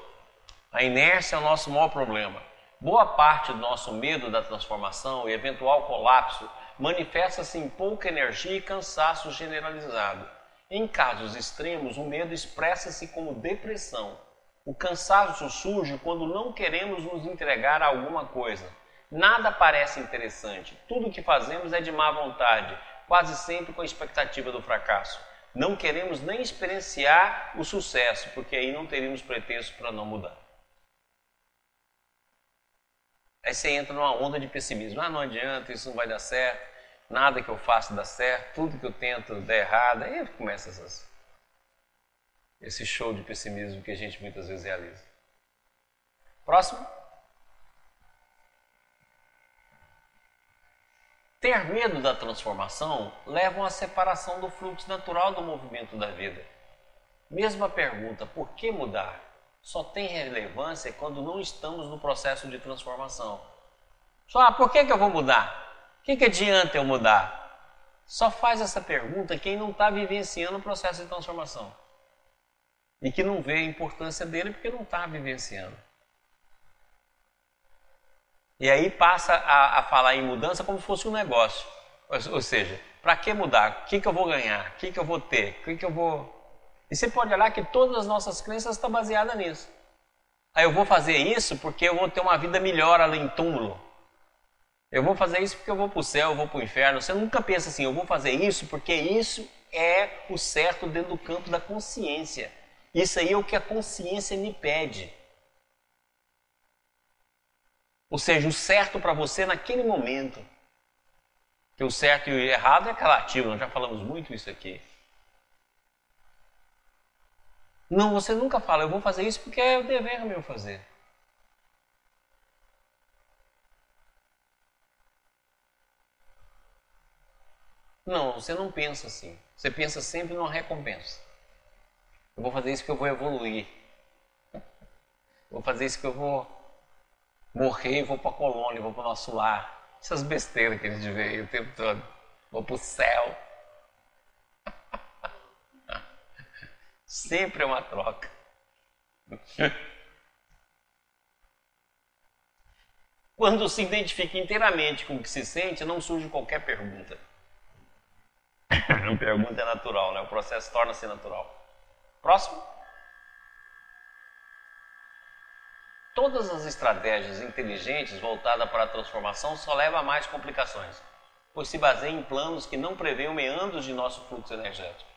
A inércia é o nosso maior problema. Boa parte do nosso medo da transformação e eventual colapso manifesta-se em pouca energia e cansaço generalizado. Em casos extremos, o medo expressa-se como depressão. O cansaço surge quando não queremos nos entregar a alguma coisa. Nada parece interessante. Tudo o que fazemos é de má vontade, quase sempre com a expectativa do fracasso. Não queremos nem experienciar o sucesso, porque aí não teríamos pretexto para não mudar. Aí você entra numa onda de pessimismo. Ah, não adianta, isso não vai dar certo, nada que eu faça dá certo, tudo que eu tento dá errado. Aí começa essas, esse show de pessimismo que a gente muitas vezes realiza. Próximo. Ter medo da transformação leva à separação do fluxo natural do movimento da vida. Mesma pergunta, por que mudar? Só tem relevância quando não estamos no processo de transformação. Só, ah, por que, que eu vou mudar? O que, que adianta eu mudar? Só faz essa pergunta quem não está vivenciando o processo de transformação. E que não vê a importância dele porque não está vivenciando. E aí passa a, a falar em mudança como se fosse um negócio. Ou, ou seja, para que mudar? O que, que eu vou ganhar? O que, que eu vou ter? O que, que eu vou. E você pode olhar que todas as nossas crenças estão baseadas nisso. Aí eu vou fazer isso porque eu vou ter uma vida melhor além do túmulo. Eu vou fazer isso porque eu vou para o céu, eu vou para o inferno. Você nunca pensa assim, eu vou fazer isso porque isso é o certo dentro do campo da consciência. Isso aí é o que a consciência me pede. Ou seja, o certo para você naquele momento. Que o certo e o errado é relativo, nós já falamos muito isso aqui. Não, você nunca fala, eu vou fazer isso porque é o dever meu fazer. Não, você não pensa assim. Você pensa sempre numa recompensa. Eu vou fazer isso porque eu vou evoluir. Vou fazer isso que eu vou morrer e vou para a colônia, vou para o nosso lar. Essas besteiras que a gente vê aí o tempo todo. Vou para o céu. Sempre é uma troca. Quando se identifica inteiramente com o que se sente, não surge qualquer pergunta. A pergunta é natural, né? O processo torna-se natural. Próximo. Todas as estratégias inteligentes voltadas para a transformação só levam a mais complicações, pois se baseiam em planos que não prevêem meandros de nosso fluxo energético.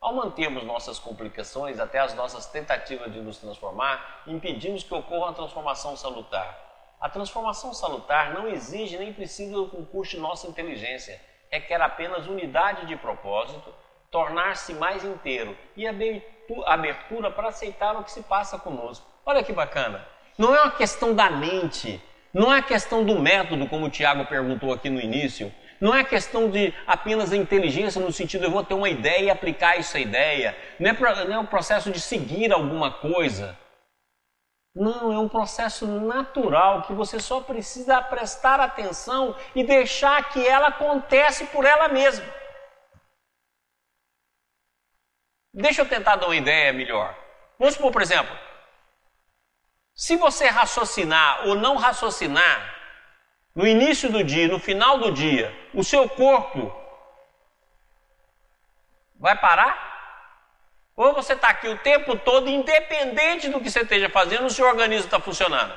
Ao mantermos nossas complicações até as nossas tentativas de nos transformar, impedimos que ocorra a transformação salutar. A transformação salutar não exige nem precisa do concurso de nossa inteligência, requer apenas unidade de propósito, tornar-se mais inteiro e abertura para aceitar o que se passa conosco. Olha que bacana! Não é uma questão da mente, não é questão do método, como o Tiago perguntou aqui no início. Não é questão de apenas a inteligência no sentido de eu vou ter uma ideia e aplicar essa ideia. Não é, não é um processo de seguir alguma coisa. Não, é um processo natural que você só precisa prestar atenção e deixar que ela acontece por ela mesma. Deixa eu tentar dar uma ideia melhor. Vamos supor, por exemplo, se você raciocinar ou não raciocinar, no início do dia, no final do dia, o seu corpo vai parar? Ou você está aqui o tempo todo, independente do que você esteja fazendo, o seu organismo está funcionando?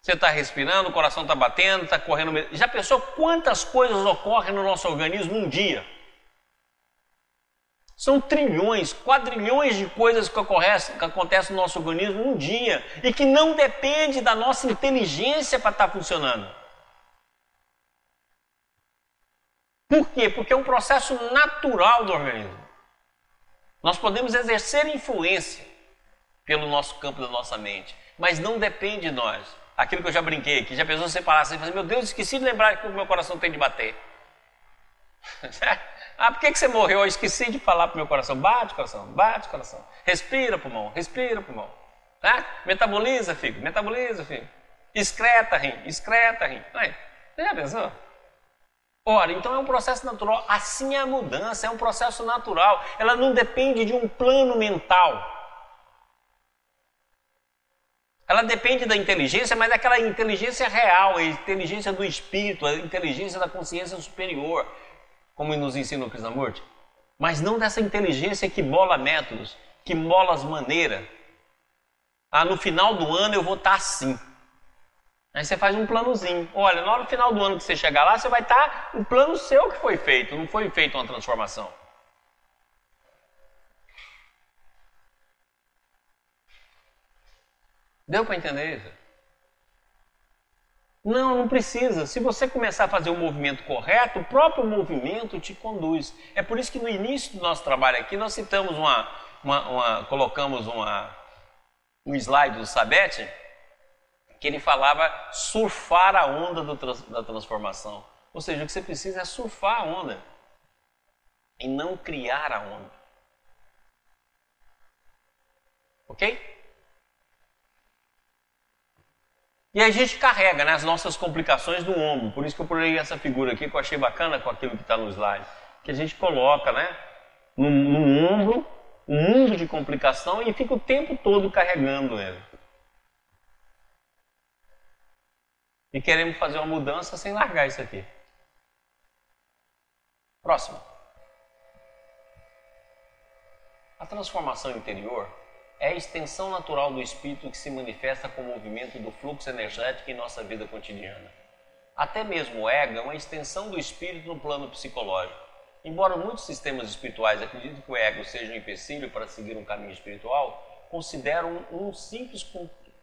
Você está respirando, o coração está batendo, está correndo. Já pensou quantas coisas ocorrem no nosso organismo um dia? São trilhões, quadrilhões de coisas que acontecem, que no nosso organismo um dia e que não depende da nossa inteligência para estar funcionando. Por quê? Porque é um processo natural do organismo. Nós podemos exercer influência pelo nosso campo da nossa mente, mas não depende de nós. Aquilo que eu já brinquei aqui, já pensou você parar assim e falar, meu Deus, esqueci de lembrar que o meu coração tem de bater. Ah, por que, que você morreu? Eu esqueci de falar para o meu coração. Bate, coração, bate, coração. Respira, pulmão, respira, pulmão. Tá? Metaboliza, filho, metaboliza, filho. Excreta, rim, excreta, rim. Aí, você já pensou? Ora, então é um processo natural. Assim é a mudança, é um processo natural. Ela não depende de um plano mental. Ela depende da inteligência, mas daquela inteligência real, a inteligência do espírito, a inteligência da consciência superior, como nos ensina o Krishnamurti. Mas não dessa inteligência que bola métodos, que bola as maneiras. Ah, no final do ano eu vou estar assim. Aí você faz um planozinho. Olha, no final do ano que você chegar lá, você vai estar o plano seu que foi feito, não foi feita uma transformação. Deu para entender isso? Não, não precisa. Se você começar a fazer o movimento correto, o próprio movimento te conduz. É por isso que no início do nosso trabalho aqui nós citamos uma, uma, uma colocamos uma, um slide do Sabete que ele falava surfar a onda do, da transformação. Ou seja, o que você precisa é surfar a onda e não criar a onda. Ok? E a gente carrega né, as nossas complicações no ombro. Por isso que eu pulei essa figura aqui que eu achei bacana com aquilo que está no slide. Que a gente coloca né, no, no ombro um mundo de complicação e fica o tempo todo carregando ele. E queremos fazer uma mudança sem largar isso aqui. Próximo. A transformação interior é a extensão natural do espírito que se manifesta com o movimento do fluxo energético em nossa vida cotidiana. Até mesmo o ego é uma extensão do espírito no plano psicológico. Embora muitos sistemas espirituais acreditem que o ego seja um empecilho para seguir um caminho espiritual, consideram um, um simples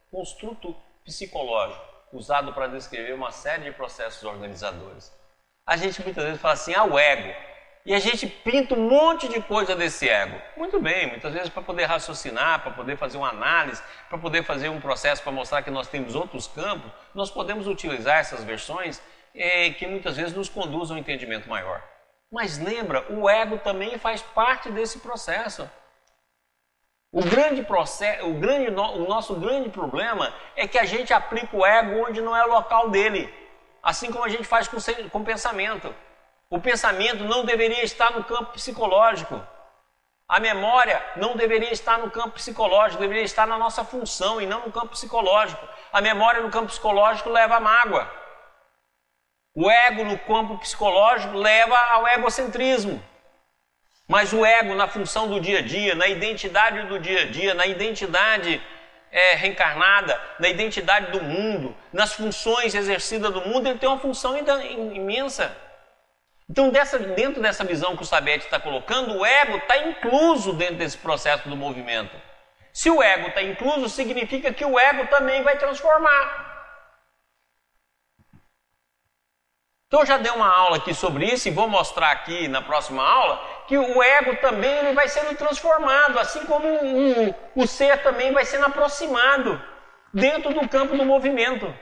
construto psicológico usado para descrever uma série de processos organizadores. A gente muitas vezes fala assim, ah, o ego. E a gente pinta um monte de coisa desse ego. Muito bem, muitas vezes para poder raciocinar, para poder fazer uma análise, para poder fazer um processo para mostrar que nós temos outros campos, nós podemos utilizar essas versões eh, que muitas vezes nos conduzem a um entendimento maior. Mas lembra, o ego também faz parte desse processo. O grande processo, o, grande, o nosso grande problema é que a gente aplica o ego onde não é o local dele. Assim como a gente faz com, com pensamento. O pensamento não deveria estar no campo psicológico. A memória não deveria estar no campo psicológico, deveria estar na nossa função e não no campo psicológico. A memória no campo psicológico leva à mágoa. O ego no campo psicológico leva ao egocentrismo. Mas o ego, na função do dia a dia, na identidade do dia a dia, na identidade é, reencarnada, na identidade do mundo, nas funções exercidas do mundo, ele tem uma função imensa. Então, dessa, dentro dessa visão que o Sabete está colocando, o ego está incluso dentro desse processo do movimento. Se o ego está incluso, significa que o ego também vai transformar. Então eu já dei uma aula aqui sobre isso e vou mostrar aqui na próxima aula que o ego também ele vai sendo transformado, assim como o ser também vai sendo aproximado dentro do campo do movimento.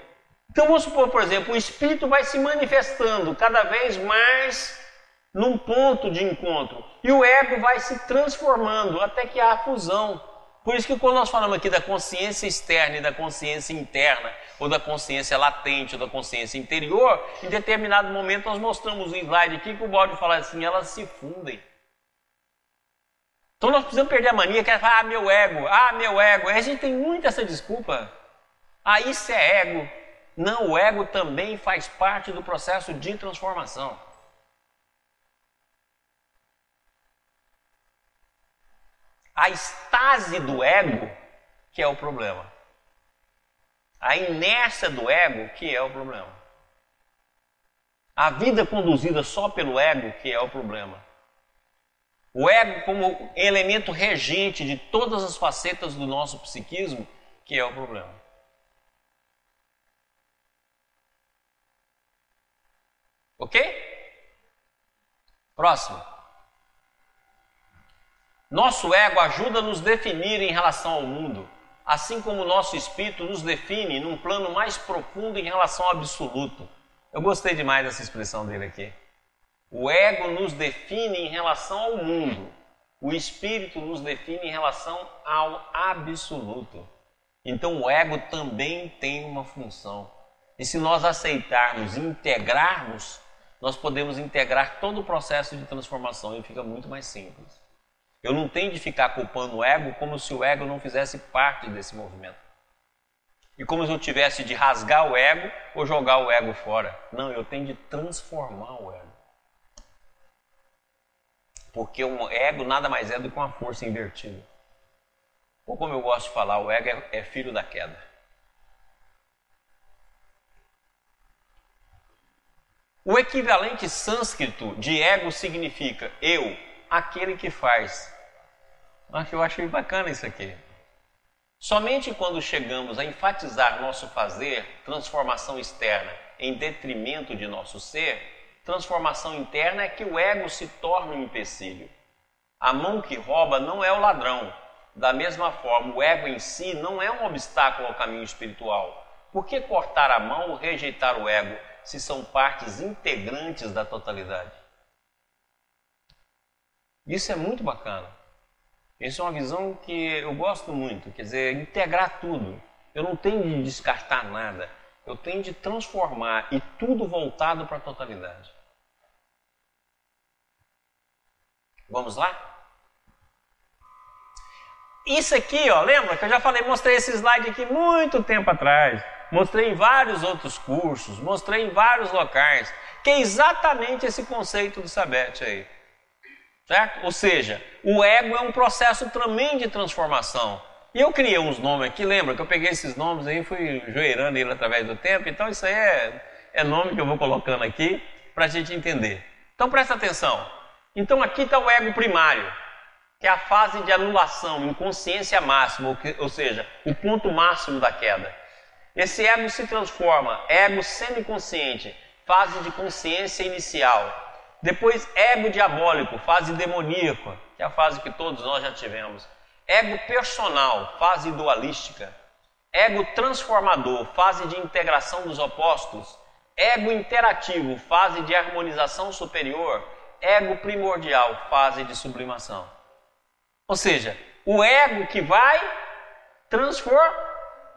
Então vamos supor, por exemplo, o espírito vai se manifestando cada vez mais num ponto de encontro e o ego vai se transformando até que há a fusão. Por isso que quando nós falamos aqui da consciência externa e da consciência interna, ou da consciência latente, ou da consciência interior, em determinado momento nós mostramos um slide aqui que o Bode fala assim, elas se fundem. Então nós precisamos perder a mania que é ah, meu ego, ah, meu ego. a gente tem muito essa desculpa. Ah, isso é ego. Não, o ego também faz parte do processo de transformação. a estase do ego que é o problema. A inércia do ego que é o problema. A vida conduzida só pelo ego que é o problema. O ego como elemento regente de todas as facetas do nosso psiquismo que é o problema. Ok? Próximo. Nosso ego ajuda a nos definir em relação ao mundo, assim como nosso espírito nos define num plano mais profundo em relação ao absoluto. Eu gostei demais dessa expressão dele aqui. O ego nos define em relação ao mundo, o espírito nos define em relação ao absoluto. Então o ego também tem uma função. E se nós aceitarmos integrarmos nós podemos integrar todo o processo de transformação e fica muito mais simples. Eu não tenho de ficar culpando o ego como se o ego não fizesse parte desse movimento. E como se eu tivesse de rasgar o ego ou jogar o ego fora. Não, eu tenho de transformar o ego. Porque o ego nada mais é do que uma força invertida. Ou como eu gosto de falar, o ego é, é filho da queda. O equivalente sânscrito de ego significa eu, aquele que faz. Que eu achei bacana isso aqui. Somente quando chegamos a enfatizar nosso fazer, transformação externa, em detrimento de nosso ser, transformação interna é que o ego se torna um empecilho. A mão que rouba não é o ladrão. Da mesma forma, o ego em si não é um obstáculo ao caminho espiritual. Por que cortar a mão ou rejeitar o ego se são partes integrantes da totalidade? Isso é muito bacana. Isso é uma visão que eu gosto muito, quer dizer, integrar tudo. Eu não tenho de descartar nada, eu tenho de transformar e tudo voltado para a totalidade. Vamos lá? Isso aqui, ó, lembra que eu já falei, mostrei esse slide aqui muito tempo atrás. Mostrei em vários outros cursos, mostrei em vários locais, que é exatamente esse conceito do Sabete aí. Certo? Ou seja, o ego é um processo também de transformação. E eu criei uns nomes aqui, lembra que eu peguei esses nomes aí e fui joeirando ele através do tempo, então isso aí é, é nome que eu vou colocando aqui para a gente entender. Então presta atenção. Então aqui está o ego primário, que é a fase de anulação, inconsciência máxima, ou seja, o ponto máximo da queda. Esse ego se transforma, ego semiconsciente, fase de consciência inicial. Depois, ego diabólico, fase demoníaca, que é a fase que todos nós já tivemos. Ego personal, fase dualística. Ego transformador, fase de integração dos opostos. Ego interativo, fase de harmonização superior. Ego primordial, fase de sublimação. Ou seja, o ego que vai transformar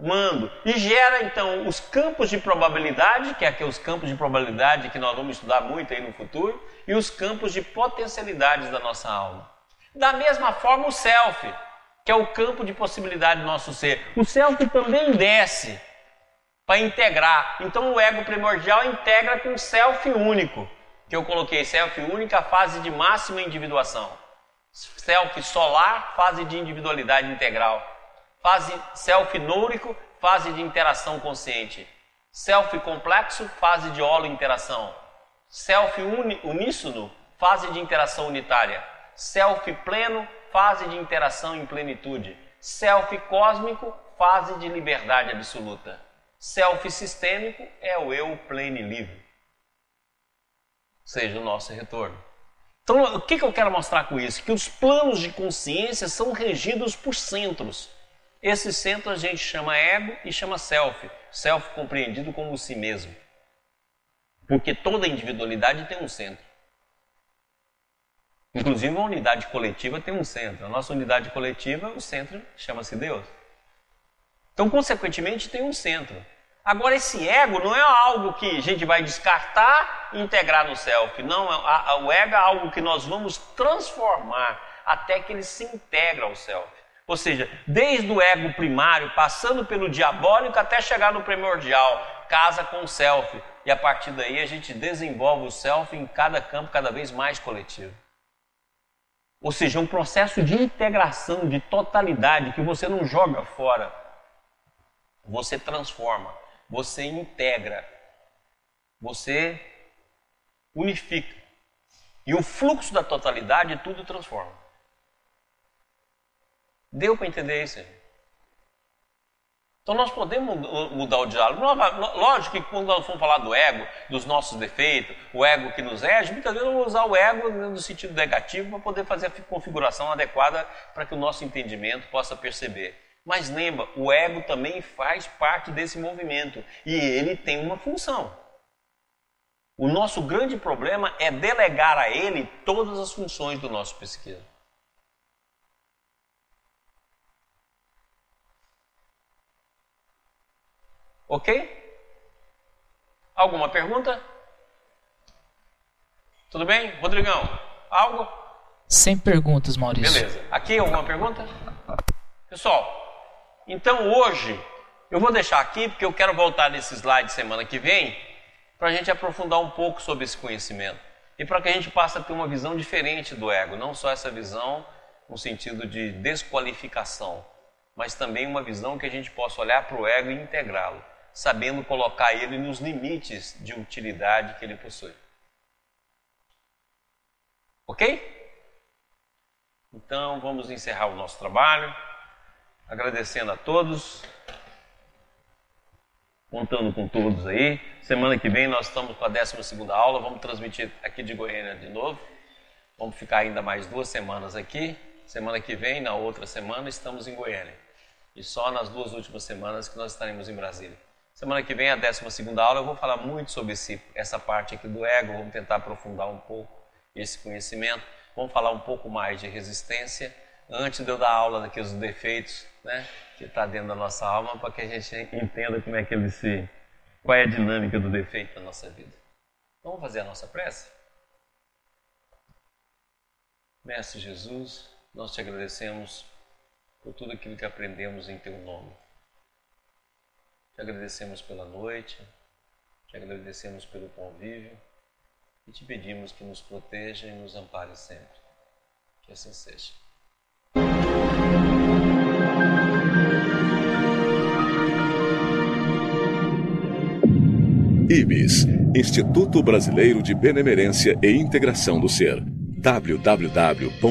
mando. E gera então os campos de probabilidade, que é aqui os campos de probabilidade que nós vamos estudar muito aí no futuro, e os campos de potencialidades da nossa alma. Da mesma forma, o self, que é o campo de possibilidade do nosso ser. O self também desce para integrar. Então, o ego primordial integra com o self único, que eu coloquei self única, fase de máxima individuação. Self solar, fase de individualidade integral. Fase self-núrico, fase de interação consciente. Self-complexo, fase de holo-interação. Self-uníssono, fase de interação unitária. Self-pleno, fase de interação em plenitude. Self-cósmico, fase de liberdade absoluta. Self-sistêmico é o eu pleno e livre. Seja o nosso retorno. Então, o que, que eu quero mostrar com isso? Que os planos de consciência são regidos por centros. Esse centro a gente chama ego e chama self. Self compreendido como si mesmo. Porque toda individualidade tem um centro. Inclusive a unidade coletiva tem um centro. A nossa unidade coletiva, o centro chama-se Deus. Então, consequentemente, tem um centro. Agora, esse ego não é algo que a gente vai descartar e integrar no self. Não, o ego é algo que nós vamos transformar até que ele se integra ao self. Ou seja, desde o ego primário, passando pelo diabólico até chegar no primordial, casa com o self. E a partir daí a gente desenvolve o self em cada campo cada vez mais coletivo. Ou seja, um processo de integração, de totalidade, que você não joga fora. Você transforma, você integra, você unifica. E o fluxo da totalidade tudo transforma. Deu para entender isso? Então nós podemos mudar o diálogo. Lógico que quando nós formos falar do ego, dos nossos defeitos, o ego que nos rege, muitas vezes vamos usar o ego no sentido negativo para poder fazer a configuração adequada para que o nosso entendimento possa perceber. Mas lembra, o ego também faz parte desse movimento e ele tem uma função. O nosso grande problema é delegar a ele todas as funções do nosso pesquisa. Ok? Alguma pergunta? Tudo bem? Rodrigão, algo? Sem perguntas, Maurício. Beleza. Aqui alguma pergunta? Pessoal, então hoje eu vou deixar aqui porque eu quero voltar nesse slide semana que vem para a gente aprofundar um pouco sobre esse conhecimento e para que a gente possa ter uma visão diferente do ego, não só essa visão no sentido de desqualificação, mas também uma visão que a gente possa olhar para o ego e integrá-lo, sabendo colocar ele nos limites de utilidade que ele possui. Ok? Então vamos encerrar o nosso trabalho, agradecendo a todos, contando com todos aí. Semana que vem nós estamos com a 12 aula, vamos transmitir aqui de Goiânia de novo. Vamos ficar ainda mais duas semanas aqui. Semana que vem, na outra semana, estamos em Goiânia. E só nas duas últimas semanas que nós estaremos em Brasília. Semana que vem, a 12 aula, eu vou falar muito sobre esse, essa parte aqui do ego, vamos tentar aprofundar um pouco esse conhecimento. Vamos falar um pouco mais de resistência antes de eu dar aula daqueles defeitos, né, que está dentro da nossa alma, para que a gente entenda como é que ele se, qual é a dinâmica do defeito na nossa vida. Vamos fazer a nossa prece? Mestre Jesus, nós te agradecemos por tudo aquilo que aprendemos em teu nome. Te agradecemos pela noite, te agradecemos pelo convívio e te pedimos que nos proteja e nos ampare sempre. Que assim seja. IBIS Instituto Brasileiro de Benemerência e Integração do Ser. www.ibis.org